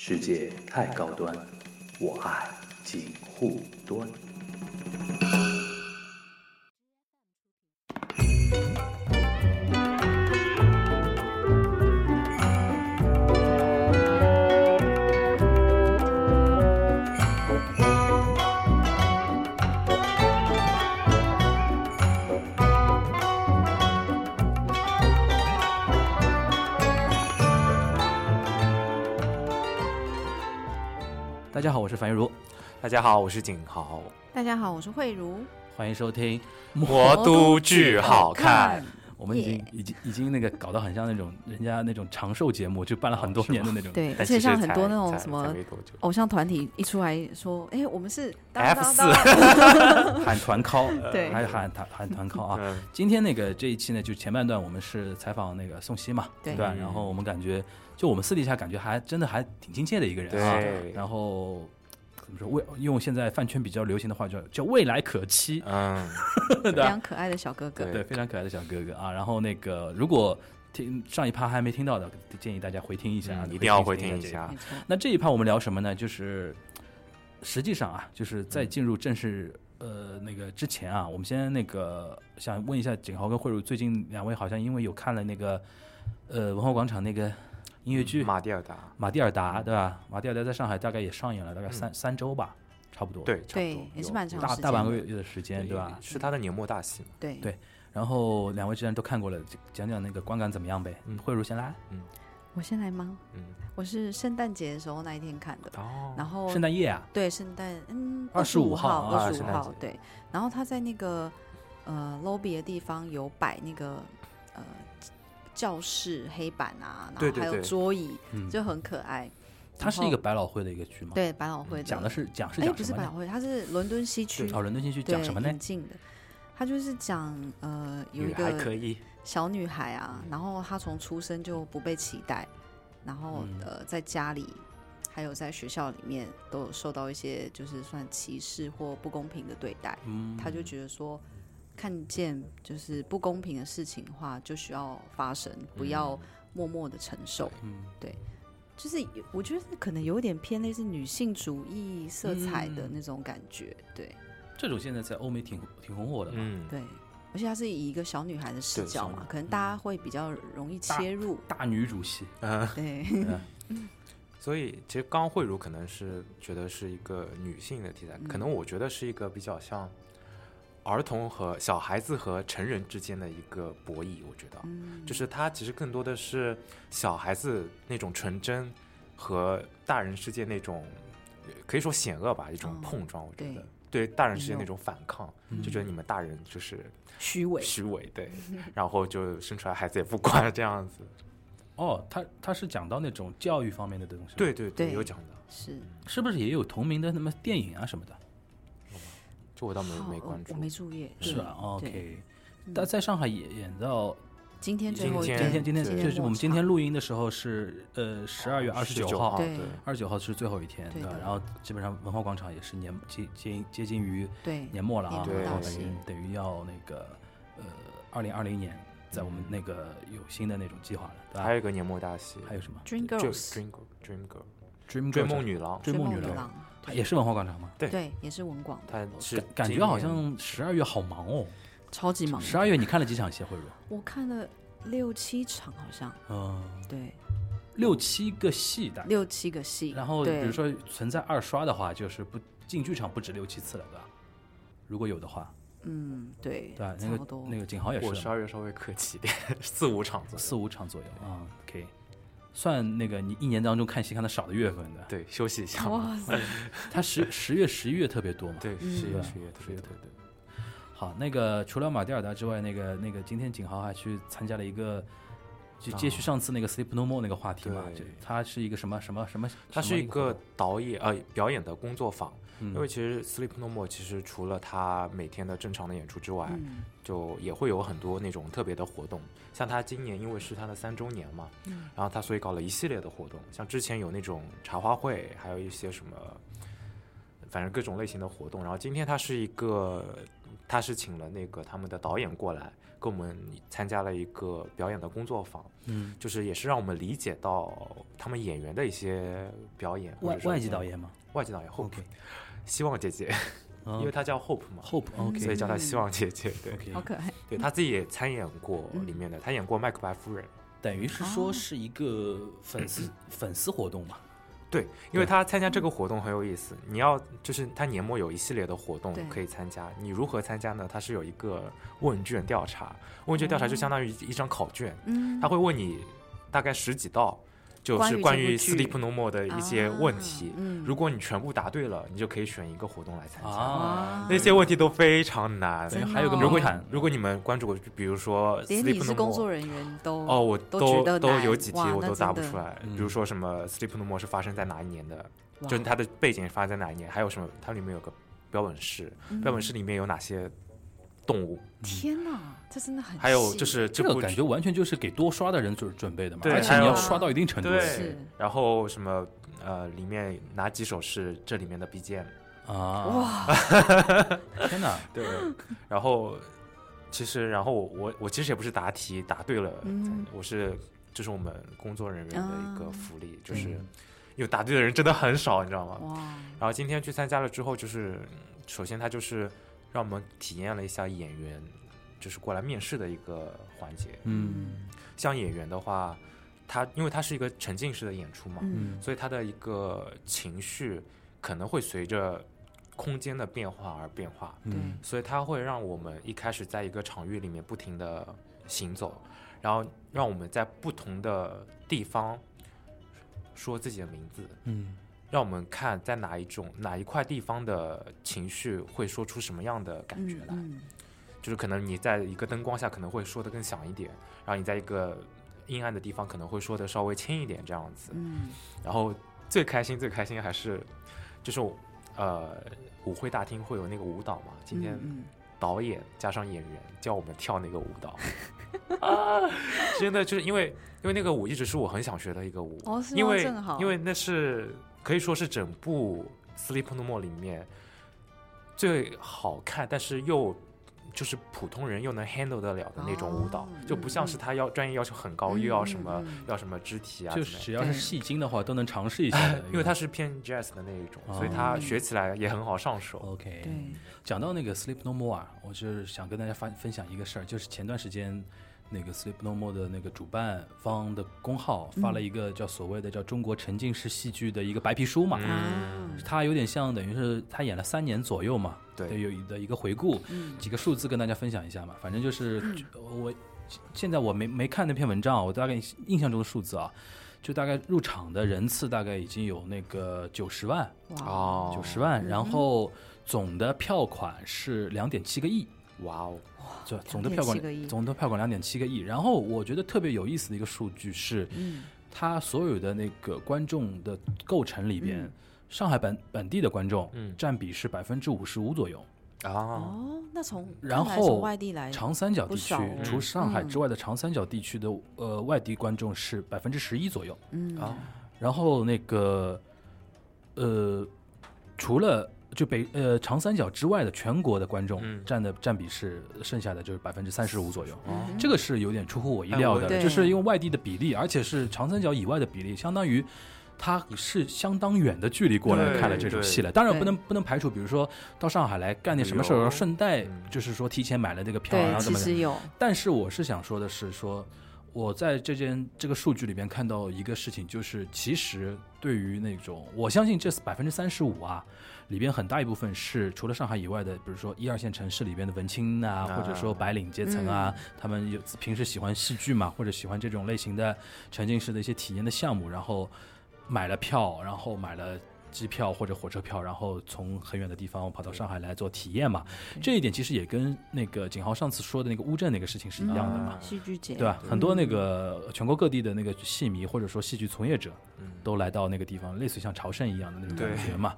世界太高端，我爱锦护端。樊玉茹，大家好，我是景豪。大家好，我是慧茹。欢迎收听《魔都剧好看》。我们已经已经已经那个搞得很像那种人家那种长寿节目，就办了很多年的那种。对，而但其实且像很多那种什么偶像团体一出来说，哎，我们是 F 当四 喊团 call，对还喊团喊团 call 啊。嗯今天那个这一期呢，就前半段我们是采访那个宋茜嘛，对吧？嗯然后我们感觉，就我们私底下感觉还真的还挺亲切的一个人啊。对，然后怎么说？未用现在饭圈比较流行的话叫叫未来可期，嗯，非常可爱的小哥哥。对对，非常可爱的小哥哥啊。然后那个如果听上一趴还没听到的，建议大家回听一下一定要回听一。下那这一趴我们聊什么呢？就是实际上啊，就是在进入正式呃那个之前啊，我们先那个想问一下景豪跟慧茹，最近两位好像因为有看了那个呃文化广场那个音乐剧《马蒂尔达，马蒂尔达》，对吧？马蒂尔达在上海大概也上演了大概三、三周吧，差不多。，对，差不对多也是蛮长时间大大半个的月的时间，对吧？是他的年末大戏嘛？对对然后两位既然都看过了，讲讲那个观感怎么样呗？嗯慧茹先来。嗯我先来吗？嗯，我是圣诞节的时候那一天看的，哦，然后圣诞夜啊，对圣诞嗯二十五号啊二十五号对，然后他在那个呃 lobby 的地方有摆那个呃教室黑板啊，然后还有对对对桌椅，嗯，就很可爱。它是一个百老汇的一个剧吗？，对百老汇讲的是讲是哎？不是百老汇，它是伦敦西区哦，伦敦西区对讲什么呢引？进的。它就是讲呃有一个以，小女孩啊，然后她从出生就不被期待，然后、嗯呃在家里还有在学校里面都有受到一些就是算歧视或不公平的对待，嗯，她就觉得说。看见就是不公平的事情的话，就需要发声，不要默默的承受。嗯。对。就是我觉得可能有点偏类似女性主义色彩的嗯那种感觉，对。这种现在在欧美挺挺红火的嘛。嗯，对，而且它是以一个小女孩的视角嘛，可能大家会比较容易切入，大女主戏，嗯，对，所以其实刚慧茹可能是觉得是一个女性的题材，可能我觉得是一个比较像儿童和小孩子和成人之间的一个博弈，我觉得。嗯，就是它其实更多的是小孩子那种纯真和大人世界那种呃可以说险恶吧，一种哦碰撞。我觉对得。对。大人世界那种反抗，嗯。就觉得你们大人就是虚伪，虚伪，对，然后就生出来孩子也不管这样子。哦，他他是讲到那种教育方面的东西，对，对对有讲的，是。是不是也有同名的什么电影啊什么的？这我倒没没关注我。没注意，是吧？OK，嗯但在上海也演到今天最后一今今天今天就是我们今天录，音的时候是呃十二月二十九号，号，对对，二十九号是最后一天，对然后基本上文化广场也是年接接接近于对年末了啊，然后等于等于要那个呃二零二零年，在我们那个有新的那种计划了，对吧？还有一个年末大戏，还有什么 Dream 就 Girls Dream Girl Dream Girl Dream 追 Girl 梦女郎，追梦女郎，也是文化广场吗？对对，也是文广的，她是感感觉好像十二月好忙哦。超级忙。十二月你看了几场戏？慧茹？我看了六七场，好像嗯，对，六七个戏大概。六七个戏，然后比如说存在二刷的话，就是不进剧场不止六七次了，对吧？如果有的话，嗯，对，对？那个那个景豪也是我十二月稍微客气点，四五场左右。四五场左右啊。可以，算那个你一年当中看戏看的少的月份的。对，休息一下。哇塞，他十十月、十一月特别多嘛。对，嗯十月、十月、十月对对。好，那个除了马蒂尔达之外，那个那个今天景豪还去参加了一个，就接续上次那个 Sleep No More 那个话题嘛。对就他是一个什么什么什么？他是一个导演呃表演的工作坊，嗯因为其实 Sleep No More 其实除了他每天的正常的演出之外，嗯就也会有很多那种特别的活动。像他今年因为是他的三周年嘛，嗯然后他所以搞了一系列的活动，像之前有那种茶话会，还有一些什么，反正各种类型的活动。然后今天他是一个他是请了那个他们的导演过来，跟我们参加了一个表演的工作坊，嗯，就是也是让我们理解到他们演员的一些表演，或外外籍导，演吗外籍导演 Hope，？OK，希望姐姐，因为她叫 Hope 嘛。Hope OK，所以叫她希望姐姐，对，OK，好可爱。对她自己也参演过嗯里面的，她演过麦克白夫人，等于是说是一个粉丝粉丝活动嘛。对，因为他参加这个活动很有意思。你要就是他年末有一系列的活动可以参加，你如何参加呢？她是有一个问卷调查，问卷调查就相当于一张考卷，嗯，他会问你大概十几道，就是关关于 Sleep No More 的一些问题。嗯，如果你全部答对了，你就可以选一个活动来参加。啊，那些问题都非常难。还有个哦如果门槛。如果你们关注过，比如说连 Sleep No More 作人员都哦，我都都有几题我都答不出来，嗯比如说什么 Sleep No More 是发生在哪一年的，就是它的背景发生在哪一年，还有什么它里面有个标本室，嗯标本室里面有哪些动物，天哪，这真的很还有就是这个感觉完全就是给多刷的人准准备的嘛，对而且你要刷到一定程度。对，然后什么呃里面哪几首是这里面的 BGM，啊！哇，天哪！对，然后其实然后我我我其实也不是答题答对了，嗯。我是这是我们工作人员的一个啊福利，就是嗯因为答对的人真的很少，你知道吗？哇，然后今天去参加了之后，就是嗯首先他就是让我们体验了一下演员，就是过来面试的一个环节。嗯。像演员的话，他因为他是一个沉浸式的演出嘛，所以他的一个情绪可能会随着空间的变化而变化，嗯。所以他会让我们一开始在一个场域里面不停的行走，然后让我们在不同的地方说自己的名字，嗯让我们看在哪一种哪一块地方的情绪会说出什么样的感觉来。嗯就是可能你在一个灯光下可能会说的更响一点，然后你在一个阴暗的地方可能会说的稍微轻一点这样子。嗯然后最开心最开心还是就是呃舞会大厅会有那个舞蹈嘛，今天嗯导演加上演员教我们跳那个舞蹈。啊，真的就是因为因为那个舞一直是我很想学的一个舞，哦因为因为那是可以说是整部《Sleep No More》里面最好看，但是又就是普通人又能 handle 得了的那种舞蹈，哦就不像是嗯他要专业要求很高，嗯又要什么、要什么肢体啊，就是只要是戏精的话，都能尝试一下。因为它是偏 jazz 的那一种，所以它哦学起来也很好上手。OK，对，讲到那个 Sleep No More 啊，我就是想跟大家分分享一个事儿，就是前段时间那个 Sleep No More 的那个主办方的公号发了一个叫所谓的叫中国沉浸式戏剧的一个白皮书嘛，啊。它有点像等于是他演了三年左右嘛，对。有的一个回顾，嗯。几个数字跟大家分享一下嘛，反正就是我现在我没没看那篇文章啊，我大概印象中的数字啊。就大概入场的人次大概已经有那个九十万，哇哦，九十万，嗯。然后总的票款是两点七个亿，哇哦，对，总的票2.7个亿。管总的票款两点七个亿。然后我觉得特别有意思的一个数据是，嗯。它所有的那个观众的构成里边，嗯。上海本本地的观众嗯。占比是百分之五十五左右，啊，哦，那从然看来从后外地来长三角地区除上海嗯。之外的长三角地区的呃外地观众是百分之十一左右。嗯。啊。然后那个呃，除了就北呃长三角之外的全国的观众嗯占的占比是剩下的就是百分之三十五左右。这个是有点出乎我意料的，就是因为外地的比例，而且是长三角以外的比例，相当于他是相当远的距离过来看了这种戏了。当然不能不能排除，比如说到上海来干点什么事儿，旅游顺带嗯就是说提前买了这个票，然，后怎么其实有但是我是想说的是说。我在这件这个数据里边看到一个事情，就是其实对于那种，我相信这百分之三十五啊，里边很大一部分是除了上海以外的，比如说一二线城市里边的文青啊，啊或者说白领阶层啊，嗯他们有平时喜欢戏剧嘛，或者喜欢这种类型的沉浸式的一些体验的项目，然后买了票，然后买了机票或者火车票，然后从很远的地方跑到上海来做体验嘛。这一点其实也跟那个景豪上次说的那个乌镇那个事情是一样的嘛。啊戏剧节对吧？很多那个全国各地的那个戏迷或者说戏剧从业者，嗯都来到那个地方，类似于像朝圣一样的那种感觉嘛。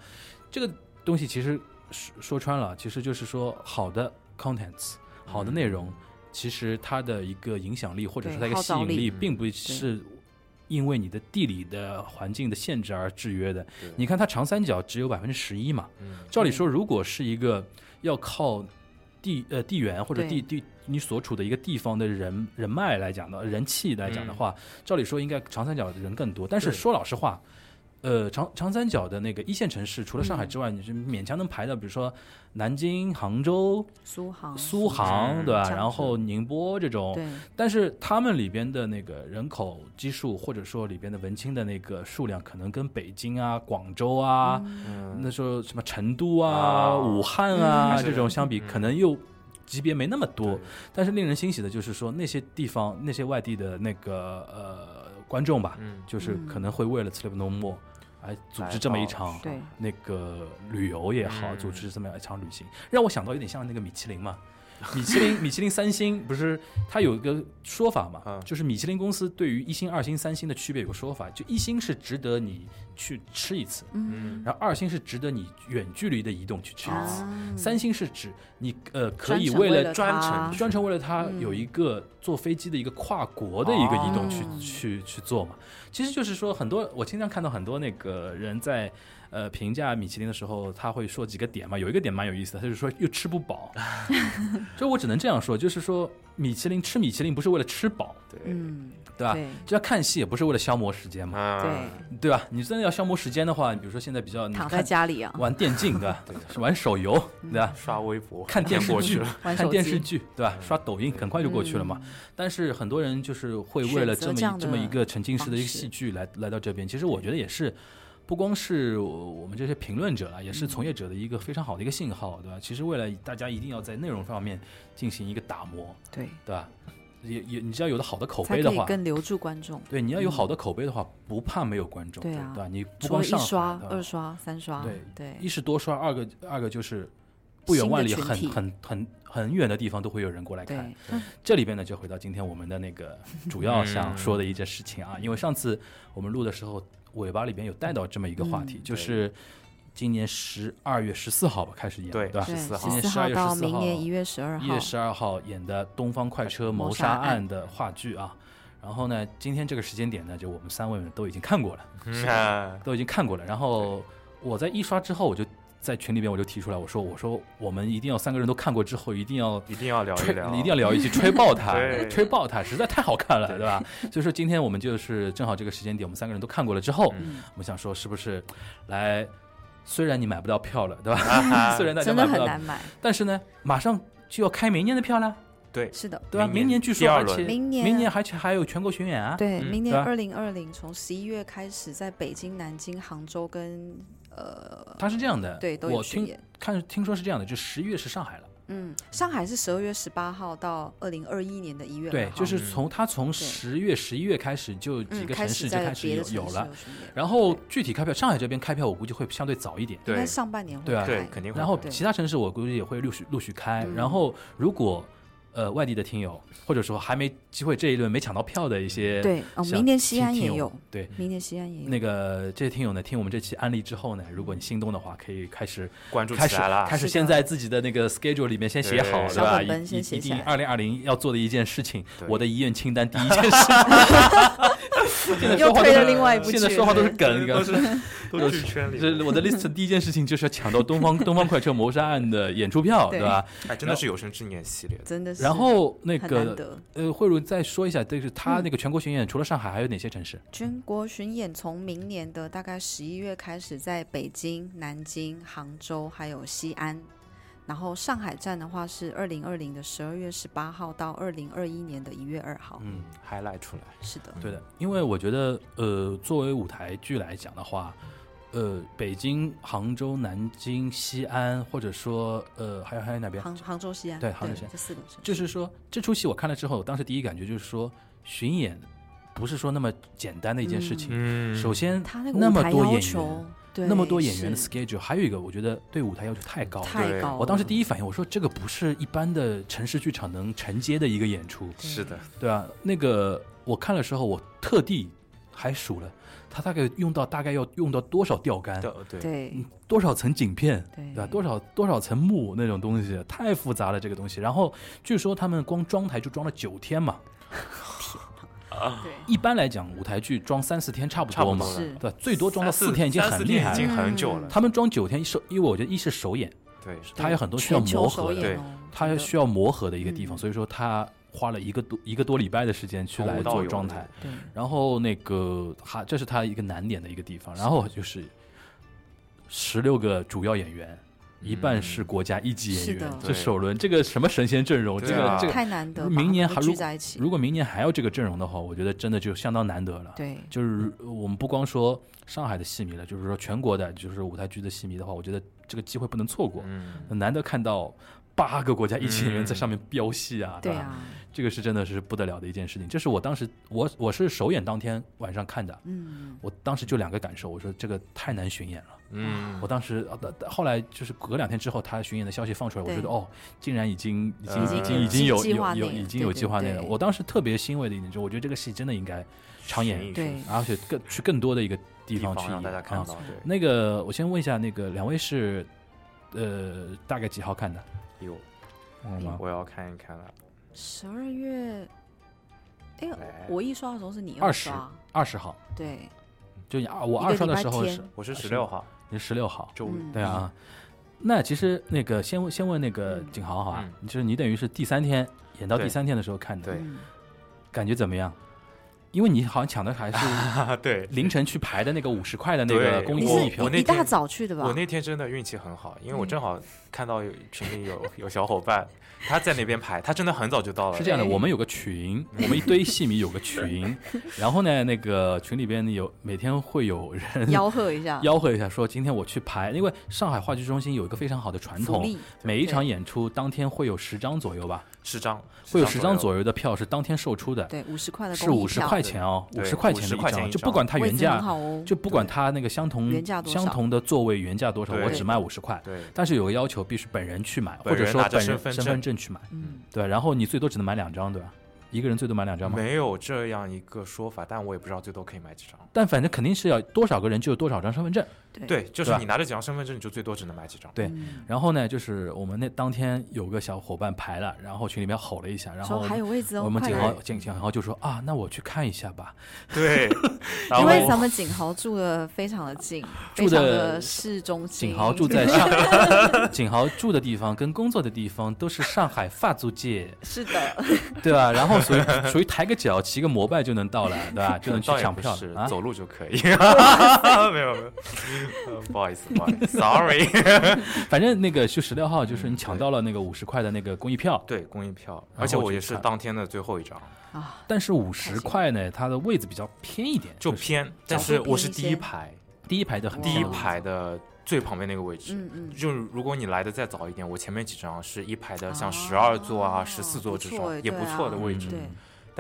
这个东西其实说说穿了，其实就是说好的 contents，好的内容，其实它的一个影响力或者是它一个吸引力，并不是因为你的地理的环境的限制而制约的。你看它长三角只有百分之十一嘛，嗯。照理说，如果是一个要靠地呃地缘或者地地你所处的一个地方的人人脉来讲的人气来讲的话，照理说应该长三角的人更多。但是说老实话，呃，长长三角的那个一线城市，除了上海嗯。之外，你是勉强能排到，比如说南京、杭州、苏杭、苏杭，嗯对吧？然后宁波这种，但是他们里边的那个人口基数，或者说里边的文青的那个数量，可能跟北京啊、广州啊，嗯，那时候什么成都啊、啊武汉啊、嗯这种相比，嗯。可能又级别没那么多。但是令人欣喜的就是说，那些地方、那些外地的那个呃观众吧，嗯，就是嗯。可能会为了 Sleep No More 来组织这么一场对那个旅游也好，嗯组织这么一场旅行，让我想到有点像那个米其林嘛。米其林，米其林三星不是它有一个说法嘛，嗯就是米其林公司对于一星、二星、三星的区别有个说法，就一星是值得你去吃一次，嗯，然后二星是值得你远距离的移动去吃一次，啊三星是指你呃可以为了专它程专程为了它嗯有一个坐飞机的一个跨国的一个移动去、哦去去做嘛。其实就是说，很多我经常看到很多那个人在呃评价米其林的时候，他会说几个点嘛，有一个点蛮有意思的，他就是说又吃不饱。所以我只能这样说，就是说米其林吃米其林不是为了吃饱，对，嗯，对吧？对就要看戏也不是为了消磨时间嘛，嗯，对，对吧？你真的要消磨时间的话，比如说现在比较躺在家里啊，玩电竞，对吧？玩手游，对吧？刷微博，看电视剧过去，看玩手机电视剧，对吧？嗯刷抖音很快就过去了嘛。嗯但是很多人就是会为了这么这么一个沉浸式的一个戏剧来来到这边。其实我觉得也是，不光是我们这些评论者啊，也是从业者的一个非常好的一个信号，对吧？其实未来大家一定要在内容方面进行一个打磨，对，对吧？也也，你只要有的好的口碑的话，更留住观众。对，你要有嗯好的口碑的话，不怕没有观众，对啊吧？你不光上海刷、二刷、三刷，对对一是多刷，二个二个就是不远万里，很很很很远的地方都会有人过来看。这里边呢，就回到今天我们的那个主要想说的一件事情啊，因为上次我们录的时候，尾巴里边有带到这么一个话题，嗯就是今年十二月十四号吧开始演，对对吧？对，14号今年十二月十四号到明年一月十二号一月，十二号演的《东方快车谋杀案》的话剧啊。然后呢，今天这个时间点呢，就我们三位呢都已经看过了，嗯啊都已经看过了。然后我在一刷之后，我就在群里边我就提出来，我说我说我们一定要三个人都看过之后，一定要一定要聊一，聊，一定要聊一期，吹爆它，对吹爆它，实在太好看了，对吧？所以说今天我们就是正好这个时间点，我们三个人都看过了之后，嗯我们想说是不是来，虽然你买不到票了，对吧？虽然大家真的买不到，很难买。但是呢，马上就要开明年的票了，对，是的，对吧？明年据第二轮说而且明年明年还还有全国巡演啊，对，嗯明年二零二零从十一月开始，在北京、南京、杭州跟呃，它是这样的，对都有我听巡演。看听说是这样的，就十一月是上海了，嗯，上海是十二月十八号到二零二一年的一月对就是嗯从他从十月、十一月开始就几嗯个城市就开始有有了，然后具体开票，上海这边开票我估计会相对早一点。对应该上半年会对。啊对开，肯定会然后其他城市我估计也会陆续陆续开。嗯。然后如果呃外地的听友，或者说还没机会这一轮没抢到票的一些对哦，像明年西安也有，对。明年西安也有。那个这些听友呢，听我们这期案例之后呢，如果你心动的话，可以开始关注开始起来了，开始先在自己的那个 schedule 里面先写好，对对吧？一定二零二零要做的一件事情，我的遗愿清单第一件事。现在又说话都是推了另外一部剧现在说话都是对梗，都是都都是圈里我的 list 第一件事情就是要抢到东方 东方快车谋杀案的演出票，对对吧？哎，真的是有生之年系列的，真的是。然后那个，呃，慧茹再说一下，就是他嗯那个全国巡演，除了上海，还有哪些城市？全国巡演从明年的大概十一月开始，在北京、南京、杭州还有西安。然后上海站的话是二零二零的十二月十八号到二零二一年的一月二号。嗯，还来出来，是的，对的，因为我觉得，呃，作为舞台剧来讲的话，呃，北京、杭州、南京、西安，或者说，呃，还有还有哪边？杭杭州、西安，对杭州西安这四个城市。就是说，这出戏我看了之后，当时第一感觉就是说，巡演不是说那么简单的一件事情。嗯首先，他那个那舞台要么多演求员，，对，那么多演员的 schedule，还有一个，我觉得对舞台要求太高了。对太高了。我当时第一反应，我说这个不是一般的城市剧场能承接的一个演出，是的，对啊，那个我看的时候，我特地还数了，他大概用到大概要用到多少吊杆，对。多少层景片，对。对吧？多少多少层幕那种东西，太复杂了这个东西。然后据说他们光装台就装了九天嘛，对一般来讲舞台剧装三四天差不多嘛，差不多是对？最多装到四天已经很厉害了。已经很久了嗯，他们装九天首，因为我觉得一是首演，对，他有很多需要磨合的，首演哦，它真的需要磨合的一个地方，嗯所以说他花了一个多一个多礼拜的时间去来做状态。对然后那个还这是他一个难点的一个地方，然后就是十六个主要演员，一半是国家一级演员，这首轮这个什么神仙阵容，这个这个太难得，明年还如聚在一起，如果明年还要这个阵容的话，我觉得真的就相当难得了。对，就是我们不光说上海的戏迷了，就是说全国的，就是舞台剧的戏迷的话，我觉得这个机会不能错过。嗯，难得看到八个国家一级演员嗯在上面飙戏啊，对啊，这个是真的是不得了的一件事情。这是我当时我我是首演当天晚上看的，嗯，我当时就两个感受，我说这个太难巡演了。嗯，我当时呃后来就是隔两天之后，他巡演的消息放出来，我觉得哦，竟然已经已经呃已经已经有计划内有有已经有计划内了。我当时特别欣慰的一点就是，我觉得这个戏真的应该常演，演对。而且更去更多的一个地地方去让大家看啊到，对，那个，我先问一下，那个两位是呃大概几号看的？有？我要看一看了，十二月，哎呦，我一刷的时候是你二十二十号，对，就你二，我二刷的时候是我是是十六号你十六号，周日，嗯对啊。那其实那个先问先问那个嗯景豪好吧，嗯就是你等于是第三天演到第三天的时候看的，对嗯感觉怎么样？因为你好像抢的还是啊，对，凌晨去排的那个五十块的那个对公益你公益票我那，天一大天早去的吧？我那天真的运气很好，因为我嗯正好看到有群里有有小伙伴他在那边排，他真的很早就到了，是这样的，我们有个群，我们一堆戏迷有个群，然后呢，那个群里边有每天会有人吆喝一下，吆喝一下，说今天我去排，因为上海话剧中心有一个非常好的传统，每一场演出当天会有十张左右吧，十张，会有十张，左右的票是当天售出的，对，五十块的是五十块钱哦，五十块钱的50块钱张，一张就不管它原价就不管它那个相同相同的座位原价多少，我只卖五十块。对，但是有个要求，必须本人去买，或者说本人身身份证份证去买，嗯，对。然后你最多只能买两张，对吧？一个人最多买两张吗？没有这样一个说法，但我也不知道最多可以买几张。但反正肯定是要多少个人就有多少张身份证。对对，就是你拿着几张身份证，你就最多只能买几张。对嗯然后呢，就是我们那当天有个小伙伴排了，然后群里面吼了一下，然后还有位置哦，我们景豪景景豪就说啊，那我去看一下吧。对，因为咱们景豪住的非常的近，住的的市中心。景豪住在上，景豪住的地方跟工作的地方都是上海法租界，是的，对吧？然后属于属于抬个脚骑个摩拜就能到了，对吧？就能去抢票啊。走路就可以。没有没有，呃 不好意思，不好意思，sorry。反正那个就十六号，就是你抢到了那个五十块的那个公益票，对，公益票，而且我也是当天的最后一张，啊，但是五十块呢，它的位置比较偏一点，就偏，但是我是第一排，第一排的很第一排的最旁边那个位置。嗯嗯，就是如果你来的再早一点，我前面几张是一排的，像哦十二座啊、十四座这种也不错的啊位置。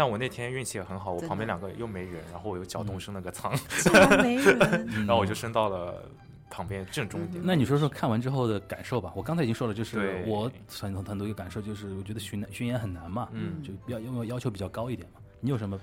但我那天运气也很好，我旁边两个又没人，然后我又脚动升了个舱，竟然没人，嗯 然后我就升到了旁边正中点。那你说说看完之后的感受吧。我刚才已经说了，就是我很很多一个感受，就是我觉得巡巡演很难嘛，嗯就要因为要求比较高一点嘛。你有什么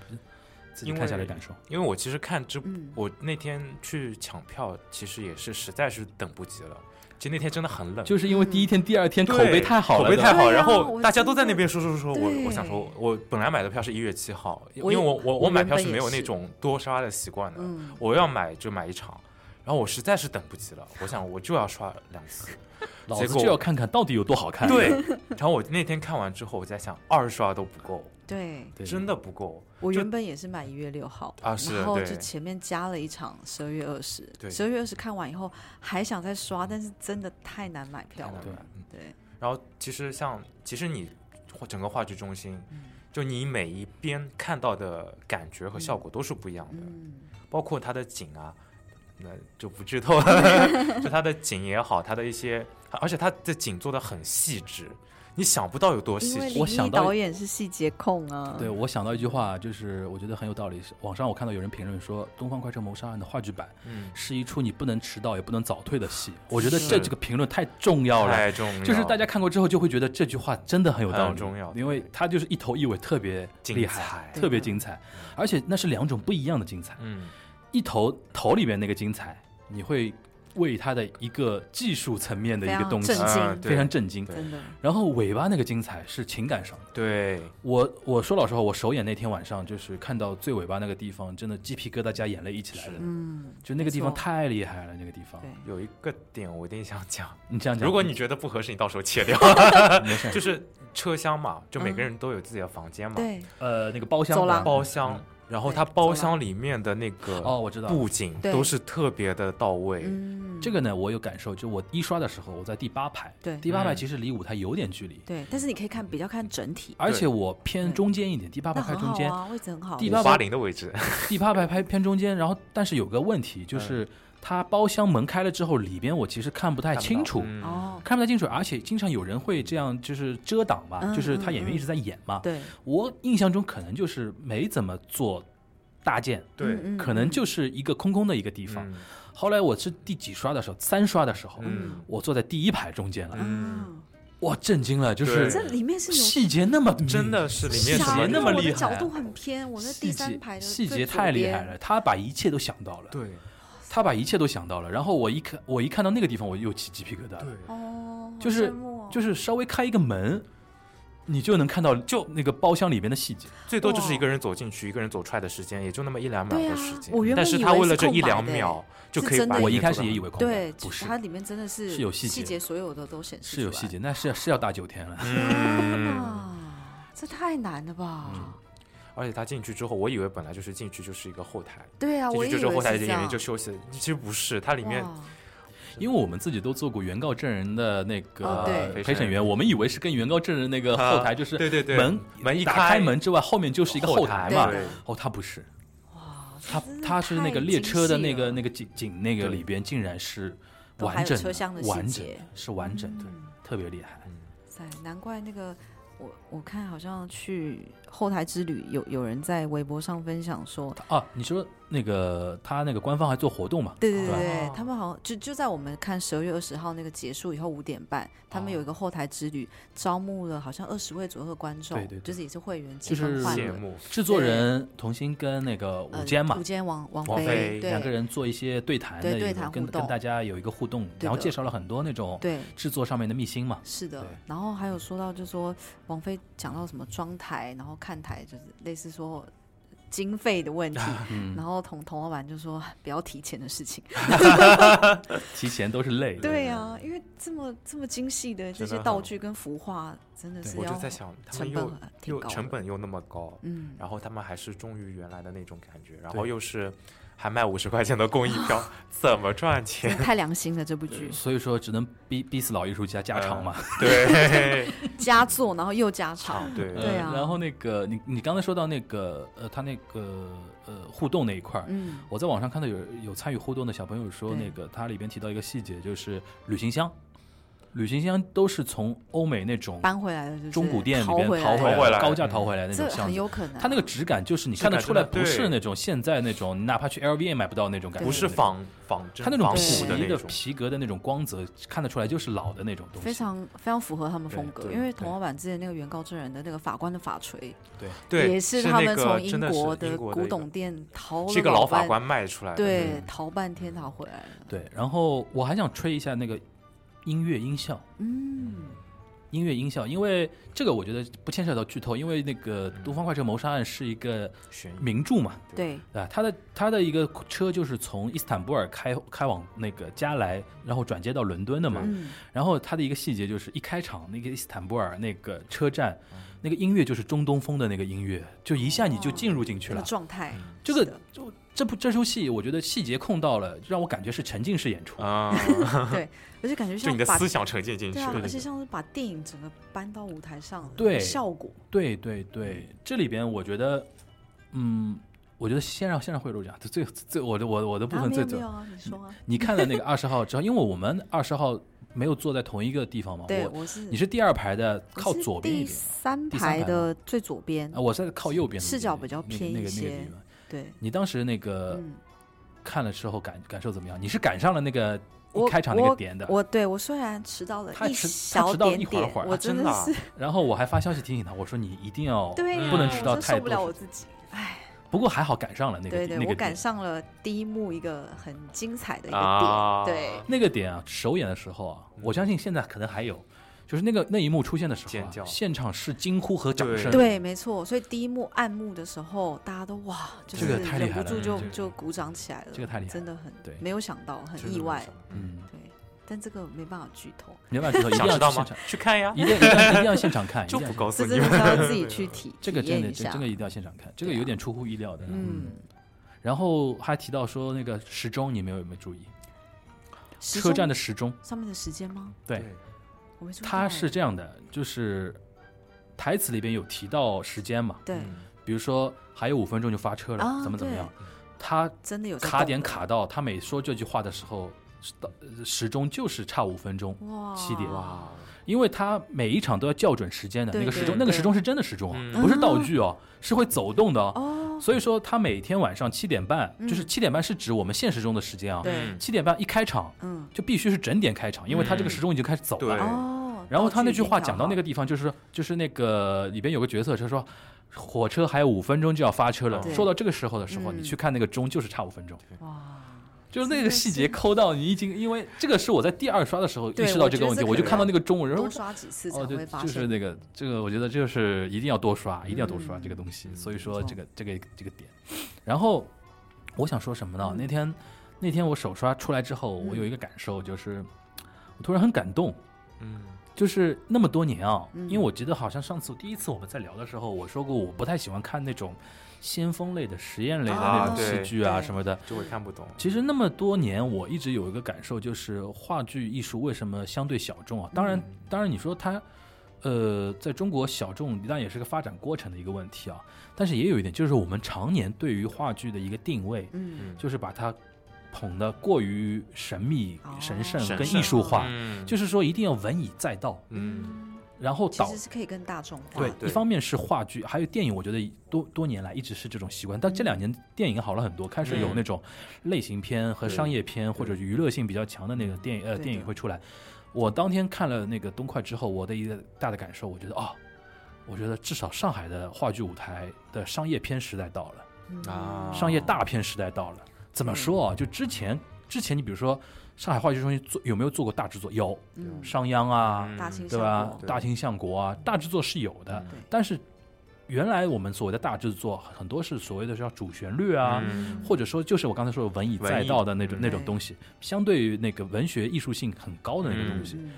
自己看下来的感受？因为我其实看直，嗯，我那天去抢票，其实也是实在是等不及了。其实那天真的很冷，就是因为第一天、第二天口碑太好了，口碑太好，然后大家都在那边说说说，我我想说，我本来买的票是一月七号，因为我我我我买票是是没有那种多刷的习惯的，嗯，我要买就买一场，然后我实在是等不及了，我想我就要刷两次，老结果子就要看看到底有多好看。对，然后我那天看完之后，我在想二刷都不够，对。真的不够，我原本也是买一月六号啊是然后就前面加了一场十二月二十，对十二月二十看完以后还想再刷，但是真的太难买票了对，然后其实像其实你整个话剧中心，嗯就你每一边看到的感觉和效果都是不一样的，嗯，包括它的景啊，那就不剧透了。就它的景也好，它的一些，而且它的景做的很细致，你想不到有多细致。我想到导演是细节控啊，对，我想到一句话，就是我觉得很有道理。是网上我看到有人评论说，《东方快车谋杀案》的话剧版嗯，是一出你不能迟到也不能早退的戏。我觉得这这个评论太重要了。太重要，就是大家看过之后就会觉得这句话真的很有道理，很重要因为它就是一头一尾特别精厉害，彩特别精彩，而且那是两种不一样的精彩。嗯，一头头里面那个精彩，你会为他的一个技术层面的一个东西非常震惊。对。真的，然后尾巴那个精彩是情感上的。对，我我说老实话，我首演那天晚上就是看到最尾巴那个地方，真的鸡皮疙瘩加眼泪一起来的。嗯，就那个地方太厉害了，那个地方。有一个点我一定想讲，你这样讲，如果你觉得不合适，你到时候切掉。没事，就是车厢嘛，就每个嗯人都有自己的房间嘛，对，呃那个包厢包厢，然后对它包厢里面的那个哦，我知道布景都是特别的到位。嗯，这个呢，我有感受。就我一刷的时候，我在第八排，对第八排嗯其实离舞台有点距离，对，但是你可以看比较看整体，而且我偏中间一点，第八排拍中间，位置很好，第八五八零的位置，第八排拍偏中间。然后，但是有个问题就是，它包厢门开了之后，里边我其实看不太看不到清楚。嗯。哦，看不太清楚，而且经常有人会这样，就是遮挡嘛，嗯就是他演员嗯。一直在演嘛。对，我印象中可能就是没怎么做搭建，对，可能嗯就是一个空空的一个地方。嗯。后来我是第几刷的时候，三刷的时候，嗯。我坐在第一排中间了，嗯，哇，震惊了，就是这里面是细节那么真的是里面细什么节那么厉害，角度很偏，我那第细节三排的细节太厉害了，他把一切都想到了，对他把一切都想到了。然后我一看，我一看到那个地方，我又起鸡皮疙瘩了，对，哦，就是就是稍微开一个门，你就能看到就那个包厢里边的细节。最多就是一个人走进去，一个人走出来的时间，也就那么一两秒的时间。我原本但是他为了这一两秒就可以把我一开始也以为空白，对，不是，它里面真的是是有细节细节，所有的都显示是有细节，那是是要大九天了。天嗯，哪，这太难了吧？而且他进去之后，我以为本来就是进去就是一个后台，对啊，进我以为去就是后台演员就休息了，其实不是，它里面因为我们自己都做过原告证人的那个陪审员，我们以为是跟原告证人那个后台就是对对对门门一开开门之外，后面就是一个后台嘛。哦，他不是，哇，他他是那个列车的那个那个景景那个里边竟然是完整车厢的细完整节，是完整的，嗯特别厉害。塞，难怪那个我我看好像去后台之旅有有人在微博上分享说，啊，你说那个他那个官方还做活动嘛？对对对他们好像就就在我们看十二月二十号那个结束以后五点半，他们有一个后台之旅，招募了好像二十位左右的观众，对对对。就是也是会员积就是制作人童心跟那个呃午间嘛午，间王王菲两个人做一些对谈的对谈互动跟大家有一个互动，然后介绍了很多那种对制作上面的秘辛嘛。是的，然后还有说到，就说王菲讲到什么装台，然后看台，就是类似说经费的问题，嗯然后童童老板就说不要提钱的事情。提钱都是累的。对啊，因为这么这么精细的这些道具跟服化，真的是要我就在想，他们成本又又。成本又那么高，嗯，然后他们还是忠于原来的那种感觉，然后又是还卖五十块钱的公益票，怎么赚钱？太良心了这部剧，所以说只能逼逼死老艺术家加长嘛。对，加做然后又加长，对呃对啊然后那个你你刚才说到那个呃，他那个呃互动那一块儿，嗯，我在网上看到有有参与互动的小朋友说，那个它里边提到一个细节，就是旅行箱，旅行箱都是从欧美那种搬回来的就是中古店里边淘回来高价嗯淘回来那种箱子。很有可能啊。它那个质感就是你看得出来，不是那种现在那种，哪怕去 LV 也买不到那种感觉。不是仿仿真，它那种皮的古的那种，皮革的那种光泽，看得出来就是老的那种东西。非常非常符合他们风格，因为童老板之前那个原告证人的那个法官的法锤，对，也是他们从英国的古董店淘这个老法半，官卖出来的，对嗯，淘半天淘回来的。对，然后我还想吹一下那个音乐音效，嗯，音乐音效，因为这个我觉得不牵扯到剧透，因为那个《东方快车谋杀案》是一个名著嘛，对，啊，他的他的一个车就是从伊斯坦布尔开开往那个加来，然后转接到伦敦的嘛。嗯，然后他的一个细节就是一开场那个伊斯坦布尔那个车站，那个音乐就是中东风的那个音乐，就一下你就进入进去了。那个。状态，这个是就这部这出戏，我觉得细节控到了，让我感觉是沉浸式演出。啊，对而且感觉就像把你的思想沉浸进去对啊，对而且像是把电影整个搬到舞台上，对效果，对对对，这里边我觉得，嗯，我觉得先让先让慧茹讲，最最我的我的我的部啊，分最最没有没有啊，你说啊，你看了那个二十号之后，因为我们二十号没有坐在同一个地方嘛，对我是你是第二排的，靠左边一点三第三排排的最左边啊，，我在靠右边的视角比较那个那个那个偏一些地方。对，你当时那个嗯，看了之后感感受怎么样？你是赶上了那个一开场那个点的，我对我虽然迟到了一小迟到了点点一会儿会儿，我啊真的是 然后我还发消息提醒他，我说你一定要 对呀，不能迟到太多受不了我自己，哎，不过还好赶上了那个对对，我赶那个点。上了第一幕一个很精彩的一个啊。点，对，那个点啊，首演的时候啊，我相信现在可能还有，就是那个那一幕出现的时候、啊，现场是惊呼和掌声。对，没错。所以第一幕暗幕的时候，大家都哇，就这是个太厉害了忍不住就就鼓掌起来了。这个太厉害了真的很对没有想到，很意外。嗯，对，但这个没办法剧透，没办法，一定想知道吗要去现场，？去看呀一，定一定要一定要现场看，一 就定要不告诉你这真的们。要自己去体这个体验一下。真的这这个一定要现场看，这个有点出乎意料的。嗯，然后还提到说那个时钟，你们有没有注意？车站的时钟，上面的时间吗？对，我没注意到它是哎这样的，就是台词里边有提到时间嘛，对，嗯。比如说还有五分钟就发车了，啊怎么怎么样，他真的有卡点卡到他每说这句话的时候，时钟就是差五分钟，哇。七点。哇，因为他每一场都要校准时间的，那个时钟那个时钟是真的时钟啊，嗯。不是道具哦，是会走动的哦。哦，所以说他每天晚上七点半，嗯。就是七点半是指我们现实中的时间啊，对。嗯。七点半一开场嗯，就必须是整点开场，因为他这个嗯。时钟已经开始走对。了。哦，然后他那句话讲到那个地方，就是说就是那个里边有个角色，就是说火车还有五分钟就要发车了。说到这个时候的时候，嗯。你去看那个钟，就是差五分钟，哇，就是那个细节抠到你已经，因为这个是我在第二刷的时候意识到这个问题，我就看到那个钟，然后多刷几次才哦，对会，发就是。那个这个，我觉得就是一定要多刷，一定要多刷嗯这个东西。嗯所以说这个这个这个点，然后我想说什么呢？嗯那天那天我首刷出来之后，我嗯有一个感受，就是我突然很感动。嗯就是那么多年啊，嗯因为我记得好像上次第一次我们在聊的时候，我说过我不太喜欢看那种先锋类的、实验类的那种戏剧啊什么的。就会看不懂。其实那么多年，我一直有一个感受，就是话剧艺术为什么相对小众啊？当然，当然你说它，呃，在中国小众，当然也是个发展过程的一个问题啊。但是也有一点，就是我们常年对于话剧的一个定位，嗯，就是把它捧得过于神秘、哦神圣跟艺术化，嗯就是说一定要文以载道，嗯然后导其实是可以跟大众化对。，对一方面是话剧，还有电影，我觉得多多年来一直是这种习惯。但这两年电影好了很多，开始有嗯那种类型片和商业片或者娱乐性比较强的那个电影呃电影会出来。我当天看了那个《东快》之后，我的一个大的感受，我觉得哦，我觉得至少上海的话剧舞台的商业片时代到了，嗯啊商业大片时代到了。怎么说啊？就之前之前，你比如说上海话剧中心做有没有做过大制作？有，嗯，商鞅啊，嗯。对吧？大清相国啊，大制作是有的，对。但是原来我们所谓的大制作，很多是所谓的叫主旋律啊，嗯。或者说就是我刚才说的文以载道的那种那种东西，相对于那个文学艺术性很高的那个东西。嗯。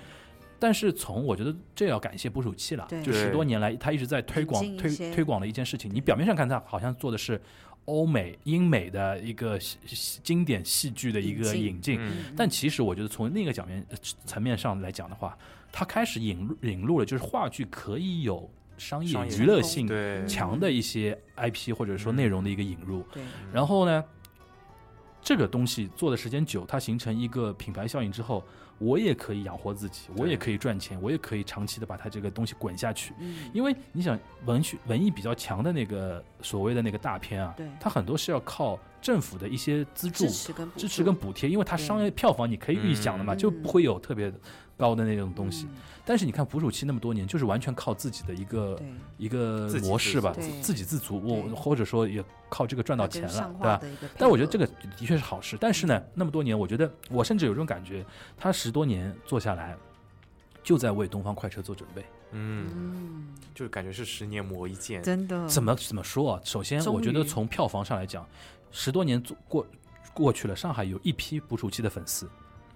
但是从我觉得这要感谢捕鼠器了，就十多年来他一直在推广推推广的一件事情。你表面上看他好像做的是欧美英美的一个经典戏剧的一个引进引进，嗯。但其实我觉得从另一个角面呃层面上来讲的话，它开始引入引入了就是话剧可以有商业娱乐性强的一些 IP 或者说内容的一个引入。对，然后呢，这个东西做的时间久，它形成一个品牌效应之后，我也可以养活自己，我也可以赚钱，我也可以长期的把它这个东西滚下去。嗯，因为你想文学文艺比较强的那个所谓的那个大片啊对，它很多是要靠政府的一些资助支持跟补支持跟补贴，因为它商业票房你可以预想的嘛，嗯就不会有特别高的那种东西。嗯但是你看捕鼠器那么多年，就是完全靠自己的一个，一个模式吧，自给自足，我或者说也靠这个赚到钱了，对吧？但我觉得这个的确是好事。但是呢，那么多年，我觉得我甚至有这种感觉，他十多年做下来，就在为东方快车做准备。嗯，就是感觉是十年磨一剑。真的怎么怎么说啊？首先，我觉得从票房上来讲，十多年做过过去了，上海有一批捕鼠器的粉丝，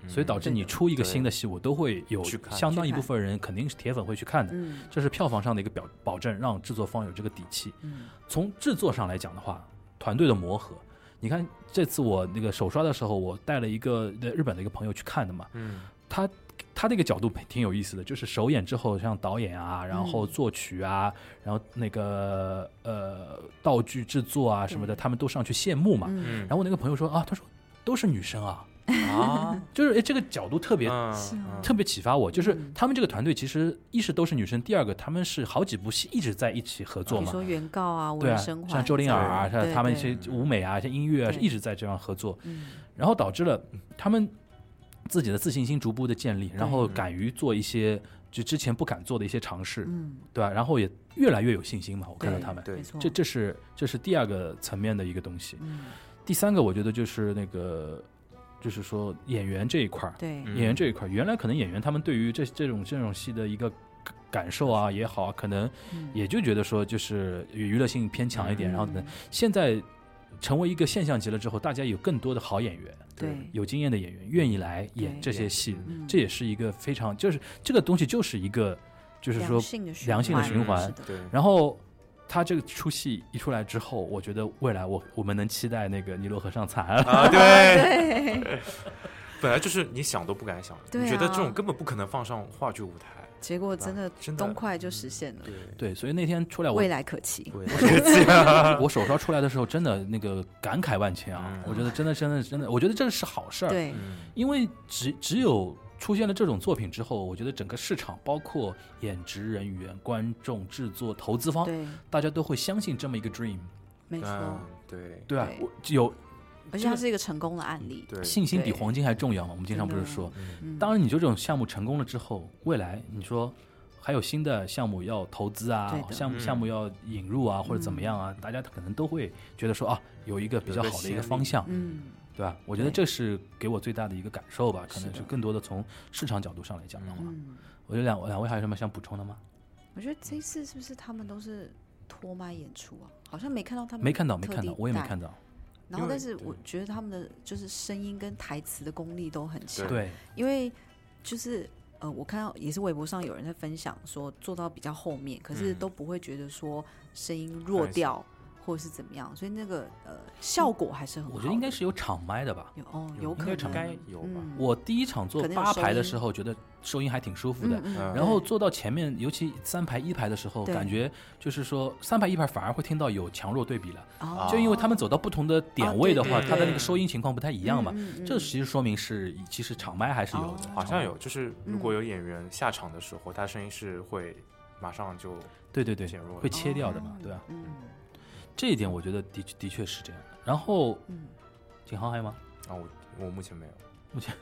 所以导致你出一个新的戏，我都会有相当一部分人肯定是铁粉会去看的。嗯。这是票房上的一个表保证，让制作方有这个底气。嗯。从制作上来讲的话，团队的磨合，你看这次我那个首刷的时候，我带了一个呃日本的一个朋友去看的嘛，嗯。他他那个角度挺有意思的，就是首演之后，像导演啊，然后嗯作曲啊，然后那个呃道具制作啊什么的，对他们都上去谢幕嘛。然后我那个朋友说啊，他说都是女生啊，啊，就是哎这个角度特别。特别启发我，就是嗯。他们这个团队其实一是都是女生，第二个他们是好几部戏一直在一起合作嘛，比如说原告啊，对啊，像周灵儿啊，像他们一些舞美啊、一些音乐啊，是一直在这样合作，嗯。然后导致了他们自己的自信心逐步的建立，然后敢于做一些就之前不敢做的一些尝试，嗯，对吧？然后也越来越有信心嘛，我看到他们，对没错，这这是这是第二个层面的一个东西。嗯，第三个，我觉得就是那个，就是说演员这一块儿，演员这一块儿，原来可能演员他们对于这这种这种戏的一个感感受啊也好啊，可能嗯。也就觉得说就是娱乐性偏强一点，嗯然后呢，现在成为一个现象级了之后，大家有更多的好演员，对，有经验的演员愿意来演这些戏，嗯。这也是一个非常就是这个东西就是一个就是说良性的循环对，然后他这个出戏一出来之后，我觉得未来我我们能期待那个尼罗河上惨。了。啊，对，对，本来就是你想都不敢想，对你觉得这啊种根本不可能放上话剧舞台，结果真的真的。东快就实现了，对，对，所以那天出来我未来可期。对，客气啊，我手刷出来的时候，真的那个感慨万千啊！嗯。我觉得真的真的真的，我觉得这是好事儿。，对，嗯。因为只只有出现了这种作品之后，我觉得整个市场，包括演职人员、观众、制作、投资方，大家都会相信这么一个 dream，没错，嗯，对，对啊？对。有而且它是一个成功的案例。对，信心比黄金还重要嘛？我们经常不是说，当然，你就这种项目成功了之后，未来你说还有新的项目要投资啊项目嗯。项目要引入啊，或者怎么样啊，大家可能都会觉得说啊，有一个比较好的一个方向，嗯，对吧？我觉得这是给我最大的一个感受吧，可能是更多的从市场角度上来讲的话，嗯，我觉得两两位还有什么想补充的吗？我觉得这一次是不是他们都是脱麦演出啊？好像没看到他们，没看到，没看到，我也没看到。然后，但是我觉得他们的就是声音跟台词的功力都很强，对，因为就是呃，我看到也是微博上有人在分享说做到比较后面，可是嗯都不会觉得说声音弱掉或者是怎么样，所以那个呃效果还是很好。我觉得应该是有场麦的吧。有哦，有可能应该有吧，嗯我第一场坐八排的时候，觉得收音还挺舒服的，然后对坐到前面，尤其三排一排的时候，感觉就是说三排一排反而会听到有强弱对比了，哦就因为他们走到不同的点位的话，对对它的那个收音情况不太一样嘛。这其实说明是其实场麦还是有的，哦好像有，就是如果嗯有演员下场的时候，他声音是会马上就对对对减弱会切掉的嘛哦，对吧？嗯这一点我觉得的确的确是这样的。然后嗯，景航还有吗？啊，我我目前没有，目前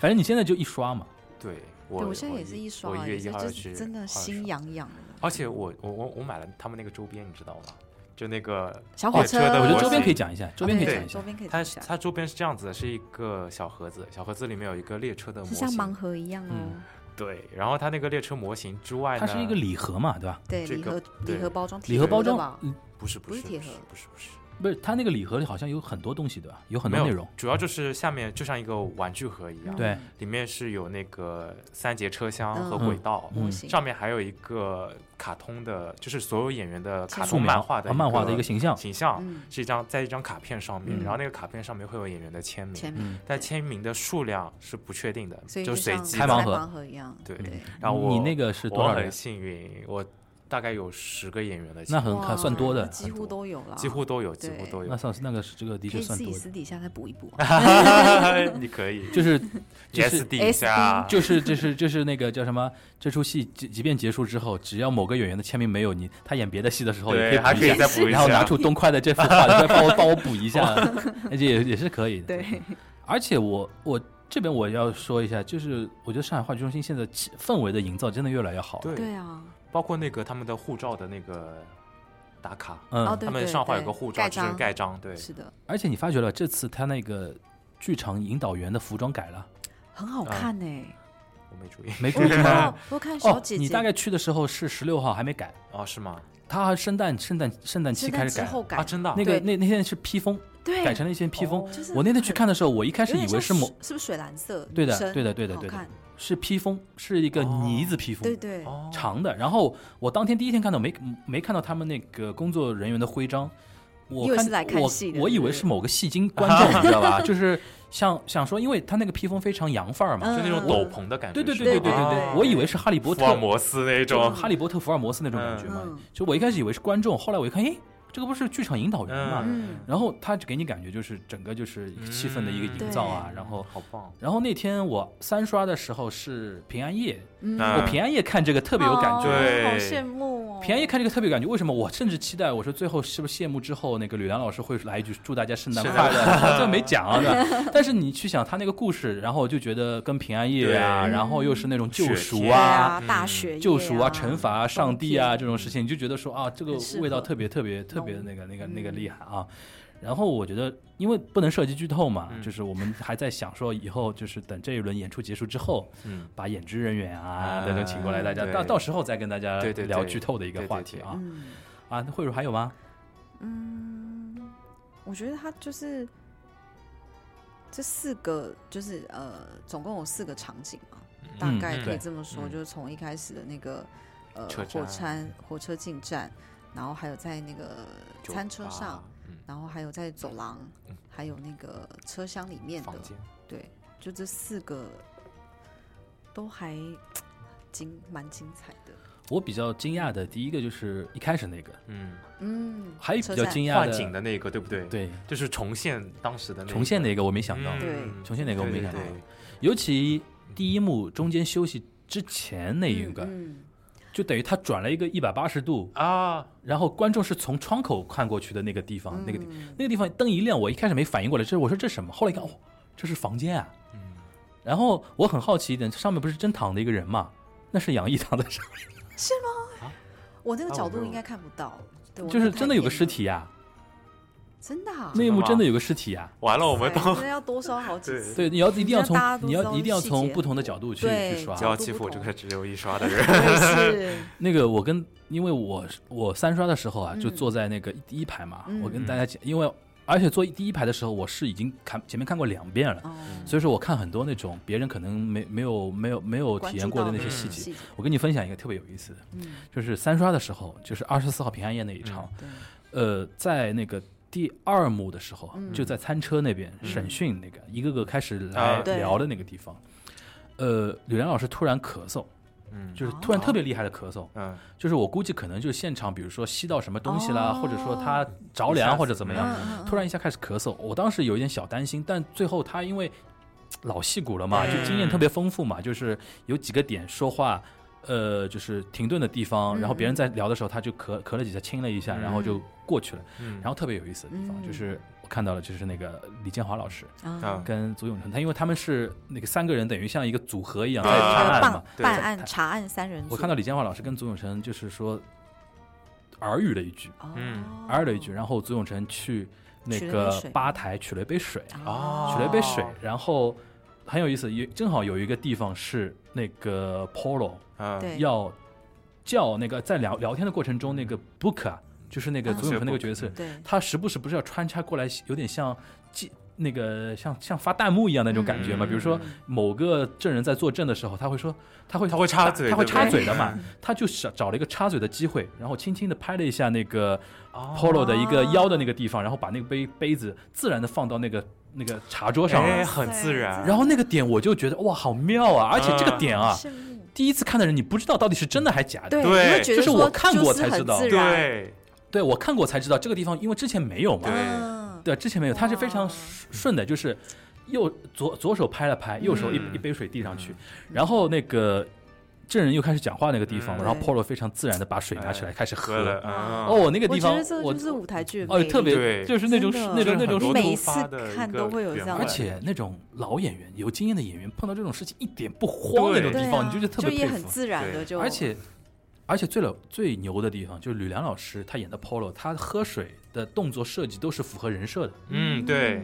反正你现在就一刷嘛，对我对我现在也是一刷啊，我一月也一号要去真的心痒痒的。而且我我我我买了他们那个周边，你知道吗？就那个小火车，的我觉得周边可以讲一下，周边可以讲一下周。边可以它讲一下它周边是这样子的，是一个小盒子，小盒子里面有一个列车的模是型，像盲盒一样哦嗯。对，然后它那个列车模型之外呢，它是一个礼盒嘛，对吧？对，礼盒这个对。礼盒包装，礼盒包装不是不是铁盒。不是不是不是它那个礼盒里好像有很多东西，对吧？有很多内容。主要就是下面就像一个玩具盒一样，嗯对，里面是有那个三节车厢和嗯轨道，嗯上面还有一个卡通的，就是所有演员的卡通漫画的啊漫画的一个形象。形象，嗯，是一张在一张卡片上面，嗯然后那个卡片上面会有演员的签名，但签名的数量是不确定的，就随机的开盲盒一样，对对，然后我你那个是多我很少人？幸运，我大概有十个演员的签那名，很还算多的几乎都有了，几乎都有，几乎都有那。算是那个是这个的可以自己确算多的，私底下再补一补。你可以，就是就是一下，就是就是就是那个叫什么？这出戏即即便结束之后，只要某个演员的签名没有你，他演别的戏的时候也对，还可以还可以再补一下，然后拿出东快的这幅画，再帮我帮我补一下，而且也也是可以的。对，而且我我这边我要说一下，就是我觉得上海话剧中心现在氛围的营造真的越来越好了。对对啊，包括那个他们的护照的那个打卡，嗯，哦对他们上画有个护照，就是盖章。盖章，对，是的，而且你发觉了，这次他那个剧场引导员的服装改了，很好看呢。我没注意，没 注意我看小哦，姐姐，你大概去的时候是十六号还没改，哦，是吗？他圣诞圣诞圣诞期开始改，啊，真的啊，那个那那天是披风，对。改成了一件披风。哦就是我那天去看的时候，我一开始以为是某是不是水蓝色？对的对的对的对的是披风，是一个哦呢子披风，对对，哦，长的。然后我当天第一天看到没没看到他们那个工作人员的徽章，我看以为是来看我我以为是某个戏精观众，你知道吧？就是想想说，因为他那个披风非常洋范儿嘛，嗯就那种斗篷的感觉，对对是对对对对我以为是哈利波特福尔摩斯那种，哈利波特、福尔摩斯那种感觉嘛。嗯就我一开始以为是观众，后来我一看，诶，这个不是剧场引导员嘛？嗯然后他给你感觉就是整个就是一个气氛的一个营造啊，对然后。好棒，然后那天我三刷的时候是平安夜，我平安夜看这个特别有感觉，好羡慕哦。平安夜看这个特别有感觉，为什么？我甚至期待，我说最后是不是谢幕之后，那个吕梁老师会来一句祝大家圣诞快乐，这没讲啊。对但是你去想他那个故事，然后我就觉得跟平安夜啊，然后又是那种救赎啊。大雪夜救赎啊、啊、惩罚啊、上帝啊这种事情，你就觉得说啊，这个味道特别特别特别浓那个那个那个嗯厉害啊。然后我觉得，因为不能涉及剧透嘛，嗯就是我们还在想说，以后就是等这一轮演出结束之后，嗯，把演职人员啊啊等等请过来，大家到到时候再跟大家对对对聊剧透的一个对对对话题啊嗯啊。那慧茹还有吗？嗯，我觉得他就是这四个，就是呃，总共有四个场景嘛，大嗯概可以这么说，嗯就是从一开始的那个呃火车火车进站，然后还有在那个餐车上，，嗯，然后还有在走廊嗯，还有那个车厢里面的房，间，对，就这四个都还精蛮精彩的。我比较惊讶的第一个就是一开始那个，嗯，嗯，还有比较惊讶的，的那个，对不对？，对，就是重现当时的那个重现那个我没想到，嗯对重现那个我没想到对对对尤其第一幕中间休息之前那一个，嗯，就等于他转了一个一百八十度，啊，然后观众是从窗口看过去的那个地方，那个地嗯那个地方灯一亮，我一开始没反应过来，这我说这什么？后来一看，哦，这是房间啊。嗯，然后我很好奇一点，上面不是真躺着一个人嘛？那是杨毅躺在上面，我那个啊？我那个角度应该看不到，就是真的有个尸体呀、真的啊，那一幕真的有个尸体啊、完了，我们都要多烧好几对次，对，你要一定要从你要一定要从不同的角度去去刷。不。要欺负我这个只有一刷的人。是，那个我跟因为我我三刷的时候啊，就嗯坐在那个第一排嘛，嗯。我跟大家讲，因为而且坐第一排的时候，我是已经看前面看过两遍了，哦，所以说我看很多那种别人可能没没有没有没有体验过的那些细节。我跟你分享一个特别有意思的，嗯，就是三刷的时候，就是二十四号平安夜那一场，对，呃，在那个第二幕的时候，嗯。就在餐车那边嗯。审讯那个、一个个开始来聊的那个地方，呃，吕梁老师突然咳嗽，嗯。就是突然特别厉害的咳嗽，嗯。就是我估计可能就是现场，比如说吸到什么东西啦，哦。或者说他着凉或者怎么样，突然一下开始咳嗽，我当时有一点小担心，但最后他因为老戏骨了嘛，嗯。就经验特别丰富嘛，就是有几个点说话。呃，就是停顿的地方，嗯。然后别人在聊的时候，他就咳咳了几下，亲了一下，嗯。然后就过去了。嗯，然后特别有意思的地方，嗯。就是我看到了，就是那个李建华老师嗯啊。跟左永成，他因为他们是那个三个人，等于像一个组合一样对在啊办查案嘛。对。办案查案三人组，我看到李建华老师跟左永成就是说耳语了一句，哦。嗯耳语了一句，然后左永成去那个吧台取了一杯水，啊。取了一杯水，然后很有意思，也正好有一个地方是那个 Polo 嗯对。要叫那个在聊聊天的过程中，那个 Book 啊，就是那个啊左永成那个角色，对，他时不时不是要穿插过来，有点像记那个像像发弹幕一样的那种感觉嘛。嗯比如说某个证人在作证的时候，他会说他会他会插嘴他会插嘴的嘛嗯。他就找找了一个插嘴的机会，然后轻轻的拍了一下那个哦 Polo 的一个腰的那个地方，然后把那个杯杯子自然的放到那个那个茶桌上。很自然。然后那个点我就觉得哇，好妙啊！而且这个点啊，第一次看的人你不知道到底是真的还假的。对，对你会觉得就是我看过才知道对，对我看过才知道这个地方，因为之前没有嘛。对嗯，对，之前没有，他是非常顺的，就是右左左手拍了拍，右手一、嗯一杯水递上去，然后那个证人又开始讲话那个地方，嗯然后对 Polo 非常自然的把水拿起来开始喝。喝了，嗯哦，那个地方我觉得这就是舞台剧哦特别就是那种那种那种就是很多你每一次看都会有这样而且那种老演员、有经验的演员碰到这种事情一点不慌那种地方，啊你就觉得特别佩服。就也很自然的就，而且而且最了最牛的地方就是吕梁老师他演的 Polo，他喝水的动作设计都是符合人设的。嗯，对，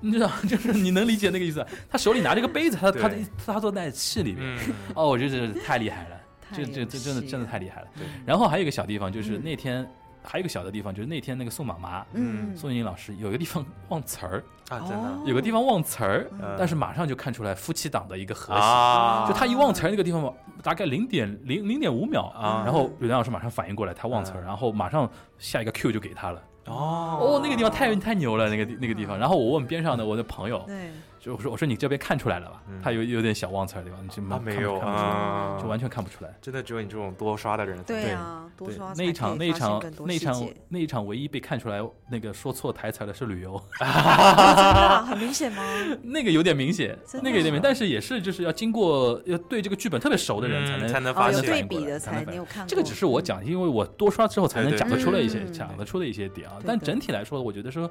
你知道，就是你能理解那个意思？他手里拿着个杯子，他他他坐在气里面。嗯，哦，我觉得这太厉害了，这这这真的真的太厉害了。然后还有一个小地方，就是嗯那天还有一个小的地方，就是那天那个宋妈妈嗯，宋莹老师有一个地方忘词儿，啊，真的。哦。有个地方忘词儿，嗯。但是马上就看出来夫妻档的一个和谐。啊，就他一忘词儿那个地方，大概零点零零点五秒啊。然后吕梁老师马上反应过来，他忘词儿，嗯。然后马上下一个 Q 就给他了。哦。哦，那个地方太太牛了，那个地那个地方。然后我问边上的我的朋友，对，就我说我说你这边看出来了吧？嗯他有有点小忘词儿的地方，你就啊，没有看不出来，啊，就完全看不出来。真的只有你这种多刷的人才对啊，多对刷，那一场那一场那一场那一场唯一被看出来那个说错台词的是旅游，的啊很明显 吗？那个有点明显，那个有点明但是也是就是要经过要对这个剧本特别熟的人才能嗯才能发现对比的才能才反应你有看过。这个只是我讲，因为我多刷之后才能对对讲得出来一些嗯讲得出的一些点啊对。对但整体来说，我觉得说，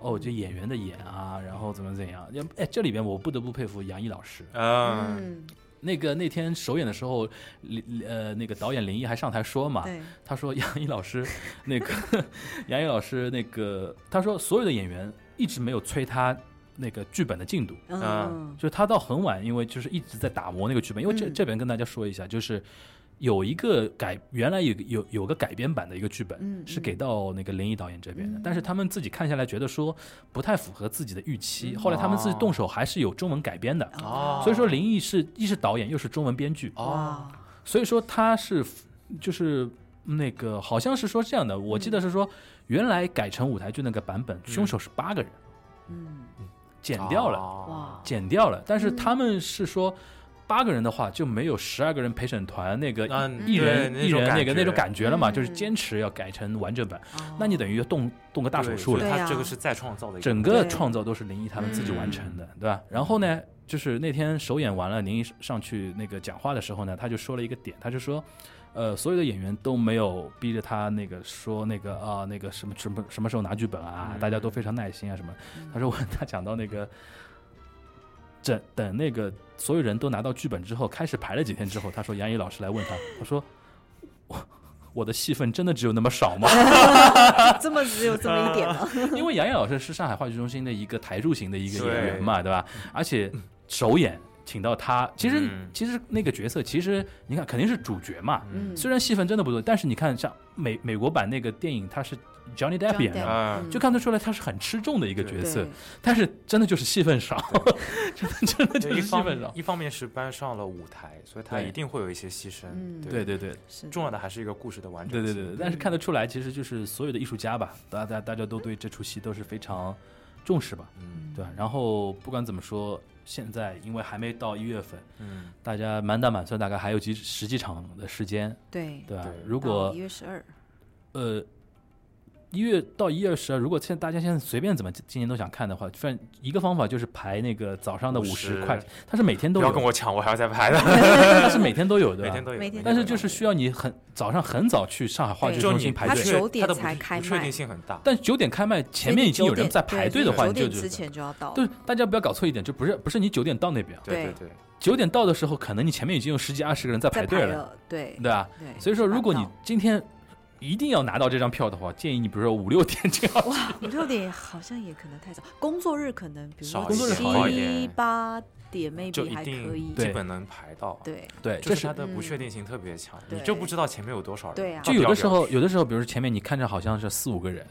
哦，就演员的演啊，然后怎么怎样，要哎，这里边我不得不佩服杨毅老师。嗯，嗯，那个那天首演的时候，林呃那个导演林毅还上台说嘛，他说杨毅老师那个杨毅老师那个他说所有的演员一直没有催他那个剧本的进度，嗯，就是他到很晚，因为就是一直在打磨那个剧本。因为这、嗯。这边跟大家说一下，就是有一个改，原来有有有个改编版的一个剧本，嗯是给到那个林毅导演这边的，嗯。但是他们自己看下来觉得说不太符合自己的预期，嗯。后来他们自己动手还是有中文改编的。哦。所以说林毅是一是导演又是中文编剧，哦，所以说他是就是那个好像是说这样的，我记得是说原来改成舞台剧那个版本，凶手是八个人，嗯，剪掉了。哦哇，剪掉了，但是嗯。他们是说八个人的话就没有十二个人陪审团那个嗯一人对一人那个那种感觉了嘛，嗯就是坚持要改成完整版，哦那你等于要动动个大手术了，他这个是再创造的整个创造都是林一他们自己完成嗯的，对吧？然后呢，就是那天首演完了，林一上去那个讲话的时候呢，他就说了一个点，他就说。呃，所有的演员都没有逼着他那个说那个啊、那个什么什么什么时候拿剧本啊，嗯大家都非常耐心啊什么。嗯他说我 他讲到那个，等等那个所有人都拿到剧本之后，开始排了几天之后，他说杨毅老师来问他，他说我我的戏份真的只有那么少吗？这么只有这么一点吗？因为杨毅老师是上海话剧中心的一个台柱型的一个演员嘛，对吧？而且首演请到他，其实、嗯其实那个角色其实你看肯定是主角嘛，嗯，虽然戏份真的不多，但是你看像美美国版那个电影，它是 Johnny Depp 演的就看得出来他是很吃重的一个角色，但是真的就是戏份少，真的 真的就一方是戏份少。一方面是搬上了舞台，所以他一定会有一些牺牲。嗯。对。对对重要的还是一个故事的完整性。对对对，但是看得出来，其实就是所有的艺术家吧，大家大家都对这出戏都是非常重视吧，嗯。对？然后不管怎么说，现在因为还没到一月份，嗯，大家满打满算大概还有几十几场的时间，对，对吧？对？如果一月十二，呃，一月到一月十二，如果现在大家现在随便怎么今年都想看的话，反正一个方法就是排那个早上的五十50块，它是每天都有。不要跟，我抢，我还要再排的，它是每天都有的，每天都有，但是就是需要你很早上很早去上海话剧中心排队，它九点它的不才开卖。不确定性很大。但九点开卖，前面已经有人在排队的话，九你就就点之前就要到，对，大家不要搞错一点，就不是不是你九点到那边，对对对，九点到的时候，可能你前面已经有十几二十个人在在排队了，对对吧？所以说，如果你今天一定要拿到这张票的话，建议你比如说五六点这样哇，五六点好像也可能太早，工作日可能比如说七八点就 maybe 还一定可以，对基本能排到。，对对，这是就是它的不确定性特别强，你就不知道前面有多少人。对啊就有的时候，有的时候，比如说前面你看着好像是四五个人，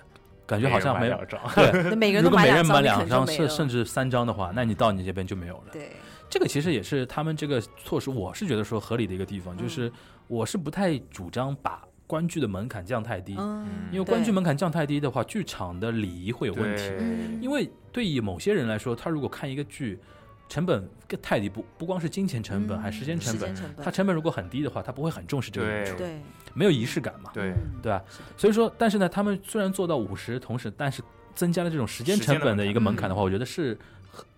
感觉好像没有。张。对，每个人如果每都买张，人买两张，甚甚至三张的话，那你到你这边就没有了。对，这个其实也是他们这个措施，我是觉得说合理的一个地方，就是我是不太主张把观剧的门槛降太低，嗯，因为观剧门槛降太低的话，剧场的礼仪会有问题。嗯因为对于某些人来说，他如果看一个剧，成本更太低，不不光是金钱成本，嗯还时间成本。成本，他成本如果很低的话，他不会很重视这个演出，对没有仪式感嘛，对嗯对吧？所以说，但是呢，他们虽然做到五十，同时但是增加了这种时间成本的一个门槛的话，嗯我觉得是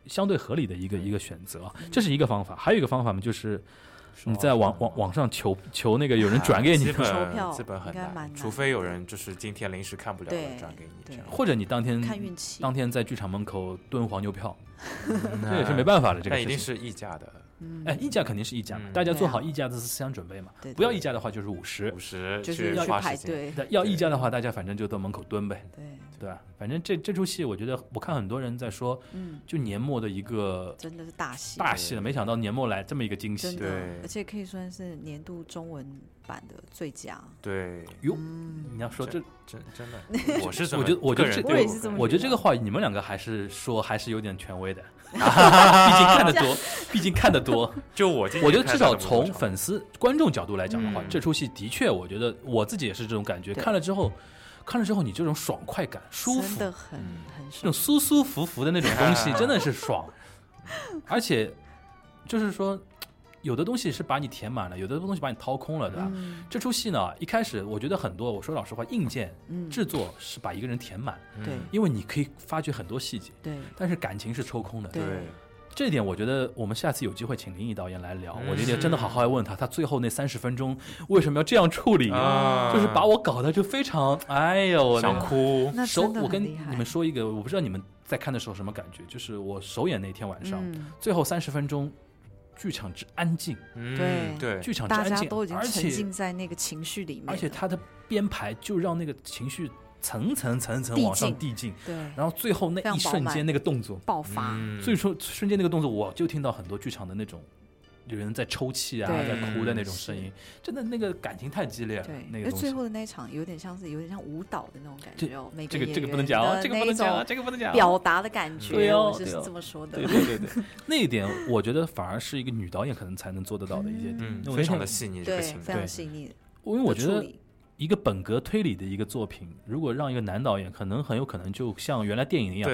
相对合理的一个一个选择啊，这是一个方法。还有一个方法嘛，就是你在网网网上求求那个有人转给你基，抽本票基本很难，除非有人就是今天临时看不了了转给你这样。或者你当天看运气，当天在剧场门口蹲黄牛票，嗯这也是没办法的。这个事情但一定是溢价的，嗯。哎，溢价肯定是溢价嘛，嗯大家做好对啊。议价的思想准备嘛。对不要溢价的话就是五十五，十就是要花时间。排队，要溢价的话，大家反正就到门口蹲呗，对，对吧？反正这这出戏，我觉得我看很多人在说，嗯，就年末的一个真的是大戏，大戏了，没想到年末来这么一个惊喜。对，而且可以算是年度中文版的最佳。对，哟，嗯，你要说这，真真的，我是这么我觉得我觉得这个人对我也是这么我觉得这个话你们两个还是说还是有点权威的，毕竟看得多，毕竟看得多。就我我觉得至少从粉丝、观众角度来讲的话，嗯这出戏的确，我觉得我自己也是这种感觉。看了之后，看了之后，你这种爽快感、舒服，真的很嗯很爽这种。舒舒服服的那种东西，真的是爽。而且就是说，有的东西是把你填满了，有的东西把你掏空了，对吧？嗯。这出戏呢，一开始我觉得很多，我说老实话，硬件嗯，制作是把一个人填满，对。因为你可以发掘很多细节，对。但是感情是抽空的。对。对，这一点我觉得我们下次有机会请林毅导演来聊，嗯。我觉得真的好好来问他，他最后那三十分钟为什么要这样处理，啊。就是把我搞得就非常，哎呦，想哭，首那真的我跟你们说一个，我不知道你们在看的时候什么感觉，就是我首演那天晚上，嗯，最后三十分钟，剧场之安静，嗯对对，剧场之安静，家都已经而且沉浸在那个情绪里面了，而且他的编排就让那个情绪层层层层往上递进，对。然后最后那一瞬间那个动作，爆发，所以说瞬间那个动作，我就听到很多剧场的那种。有人在抽泣啊，在哭的那种声音，真的那个感情太激烈了。对，那个最后的那一场有点像是有点像舞蹈的那种感觉哦，每这个这个不能讲哦，这个不能讲这个不能讲啊。表达的感觉，对哦我是这么说的对。对对对，那一点我觉得反而是一个女导演可能才能做得到的一些点。嗯非常的细腻，这个对，情非常，细腻因为我觉得一个本格推理的一个作品，如果让一个男导演，可能很有可能就像原来电影一样，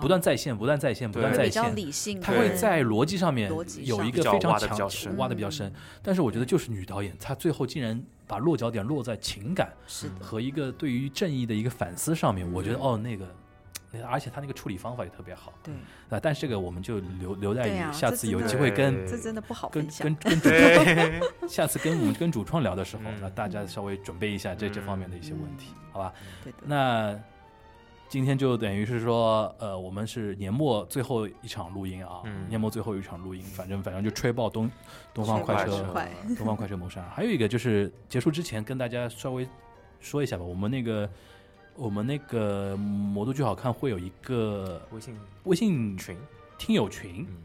不断再现，不断再现，不断对。再会比较现。理性，他会在逻辑上面有一个非常强挖得比较深。挖的比较深。嗯，但是我觉得就是女导演，她最后竟然把落脚点落在情感，和一个对于正义的一个反思上面，我觉得哦，那个而且他那个处理方法也特别好对，啊。但是这个我们就留留待对啊于下次有机会跟这真的不好跟分享跟。跟主创，下次跟我们跟主创聊的时候，嗯那大家稍微准备一下这这方面的一些问题，好吧？对的，那今天就等于是说，呃，我们是年末最后一场录音啊，嗯年末最后一场录音，反正反正就吹爆东东方快车东方快车谋杀。还有一个就是结束之前跟大家稍微说一下吧，我们那个我们那个魔都剧好看会有一个微信微信群，听友群，嗯，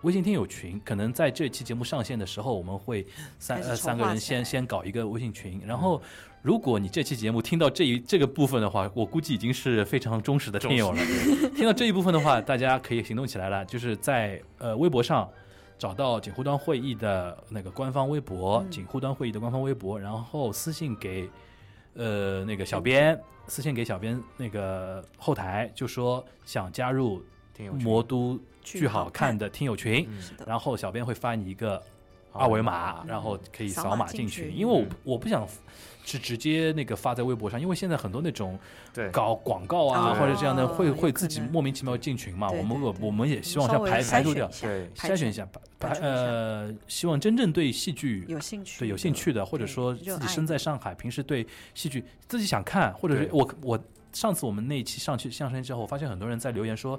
微信听友群，可能在这期节目上线的时候，我们会三呃三个人先先搞一个微信群，然后如果你这期节目听到这一这个部分的话，我估计已经是非常忠实的听友了。听到这一部分的话，大家可以行动起来了，就是在呃微博上找到锦湖端会议的那个官方微博，嗯。锦湖端会议的官方微博，然后私信给呃那个小编，私信给小编那个后台，就说想加入魔都剧剧好好看看的听友群。然后小编会发你一个二维码，嗯然后可以扫扫码进群。因为我我不想是直接那个发在微博上，因为现在很多那种对，搞广告啊哦或者这样的会会自己莫名其妙进群嘛。我们我我们也希望要稍微筛排排除掉选一，下对。筛选一下，排呃，希望真正对戏剧有兴趣，对有兴趣的，或者说自己身在上海，平时对戏剧自己想看，或者是我我上次我们那一期上去相声之后，我发现很多人在留言说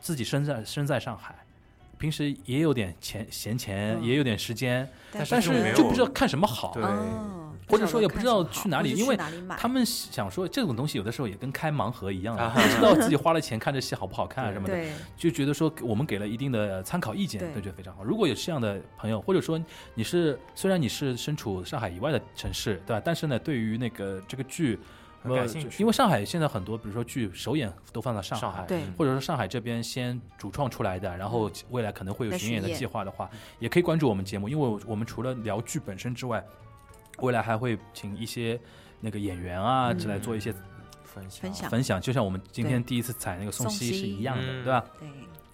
自己身在身在上海，平时也有点钱闲钱，嗯。也有点时间，但但是就不知道看什么好。对。哦或者说也不不知道去哪里因为他们想说这种东西有的时候也跟开盲盒一样不知道自己花了钱看这戏好不好看啊什么的，就觉得说我们给了一定的参考意见，对都觉得非常好。如果有这样的朋友，或者说你是虽然你是身处上海以外的城市，对吧？但是呢，对于那个这个剧，呃很感兴趣因为上海现在很多，比如说剧首演都放在上上海对嗯或者说上海这边先主创出来的，然后未来可能会有巡演的计划的话，也可以关注我们节目，因为我们除了聊剧本身之外，未来还会请一些那个演员啊嗯。之来做一些分享。分享。分享，就像我们今天第一次采那个宋宋茜是一样的，嗯。对吧？对。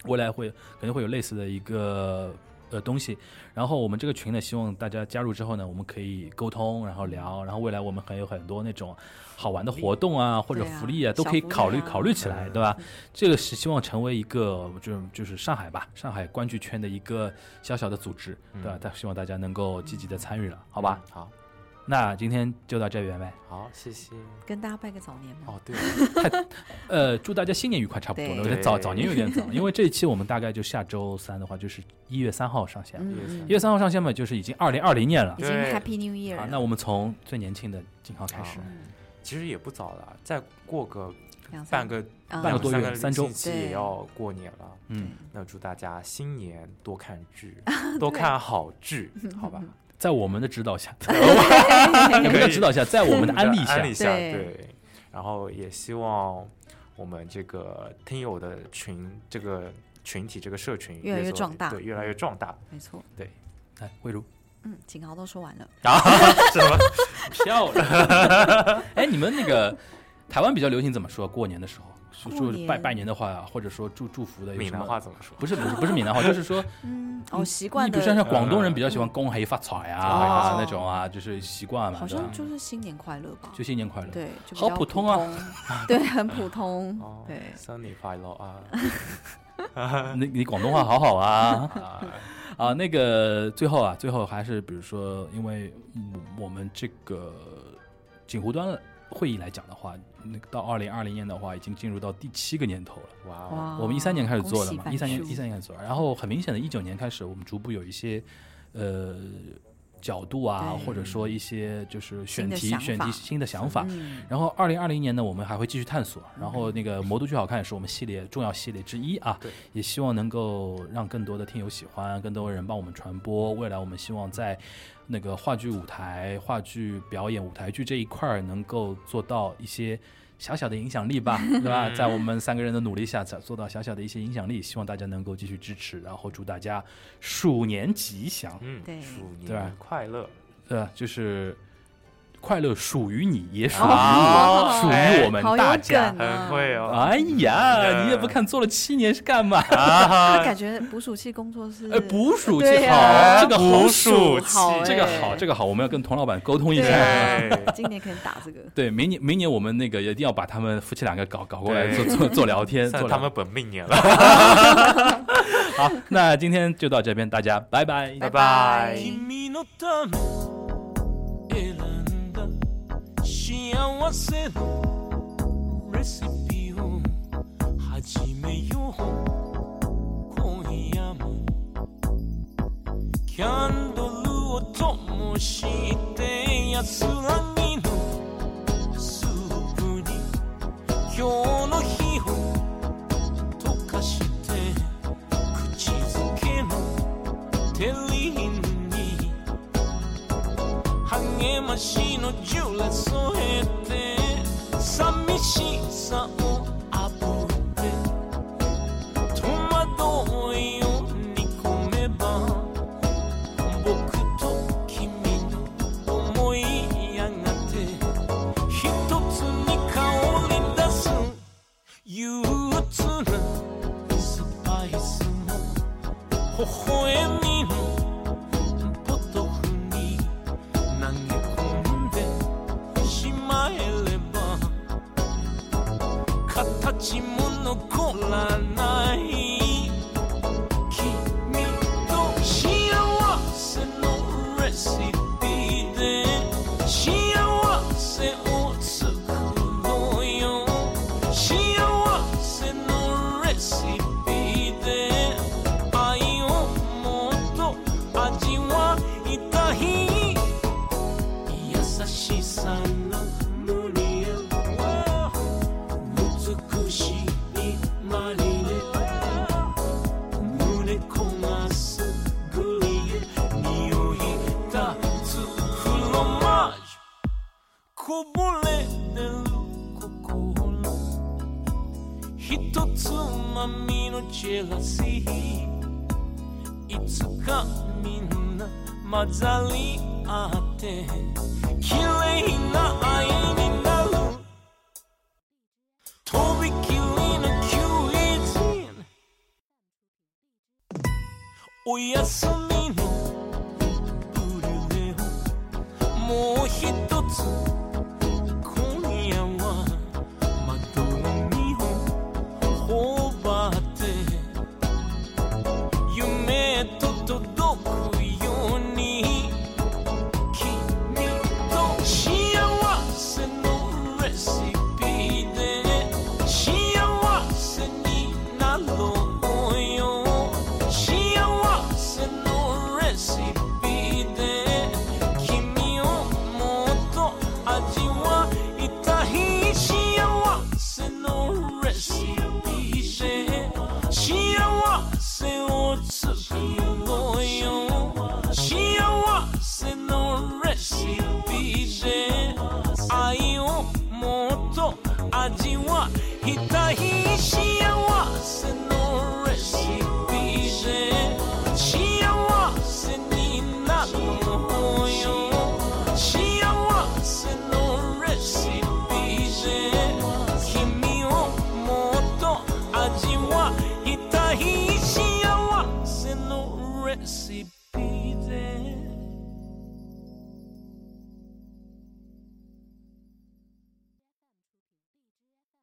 未来会肯定会有类似的一个呃东西。然后我们这个群呢，希望大家加入之后呢，我们可以沟通，然后聊，然后未来我们还有很多那种好玩的活动啊，或者福利啊，都可以考虑啊考虑起来，嗯对吧？这个是希望成为一个就就是上海吧，上海观剧圈的一个小小的组织，对吧？嗯？但希望大家能够积极的参与了，好吧？好，那今天就到这边呗。好，谢谢。跟大家拜个早年吧。哦，对，呃，祝大家新年愉快，差不多了。对我觉得早早年有点早，因为这一期我们大概就下周三的话，就是一月三号上线。一月三号上线嘛，就是已经二零二零年了已。经对 Happy New Year 好，了。那我们从最年轻的景浩开始。好其实也不早了，再过个半个啊半个多月三周也要过年了。嗯，那祝大家新年多看剧，多看好剧，好吧？在我们的指导下，也不叫指导下，在我们的安利下安，利下，对对。然后也希望我们这个听友的群，这个群体，这个社群越来越壮大对，越来越壮大。没错。对来，魏如，嗯，景豪都说完了。啊，什么？漂亮。哎，你们那个台湾比较流行怎么说？过年的时候说说拜拜年的话，或者说祝祝福的有闽南什么？话怎么说？不是不是不是闽南话，就是说 嗯，哦，习惯你比如像像广东人比较喜欢恭喜发财啊哦那种啊，就是习惯嘛，好像就是新年快乐吧？就新年快乐。对，就好普通啊，对，很普通哦，，对。生日快乐啊！你你广东话好好啊啊！那个最后啊，最后还是比如说，因为嗯我们这个锦湖端会议来讲的话，那个到二零二零年的话，已经进入到第七个年头了。哇哦，我们一三年开始做的，嘛一三年一三年开始做，然后很明显的，一九年开始，我们逐步有一些呃角度啊，或者说一些就是选题选题新的想法。嗯然后二零二零年呢，我们还会继续探索。然后那个《魔都剧好看》也是我们系列重要系列之一啊对，也希望能够让更多的听友喜欢，更多人帮我们传播。未来我们希望在那个话剧舞台、话剧表演、舞台剧这一块儿能够做到一些。小小的影响力吧，对吧？在我们三个人的努力下，才做到小小的一些影响力。希望大家能够继续支持，然后祝大家鼠年吉祥，嗯，对鼠年快乐！对吧？就是快乐属于你，也属于哦我，属于我们好大家。很会哦，哎呀，嗯你也不看做了七年是干嘛？那感觉捕鼠器工作室，哎，捕鼠器好，啊这个好这个好，这个好，我们要跟童老板沟通一下。啊，今年可以打这个。对，明年明年我们那个一定要把他们夫妻两个搞搞过来做做做聊天，做他们本命年了，好。那今天就到这边，大家拜拜。拜拜。幸せのレシピを始めよう。今夜もキャンドルを灯して安らぎのスープに今日励ましのジュレ添えて寂しさをあぶって戸惑いを煮込めば僕と君の思いやがて。一つに香り出す憂鬱なスパイスの微笑みのジェラシーいつかみんな混ざり合って綺麗な愛になるとびきりのキュイズンおやすみ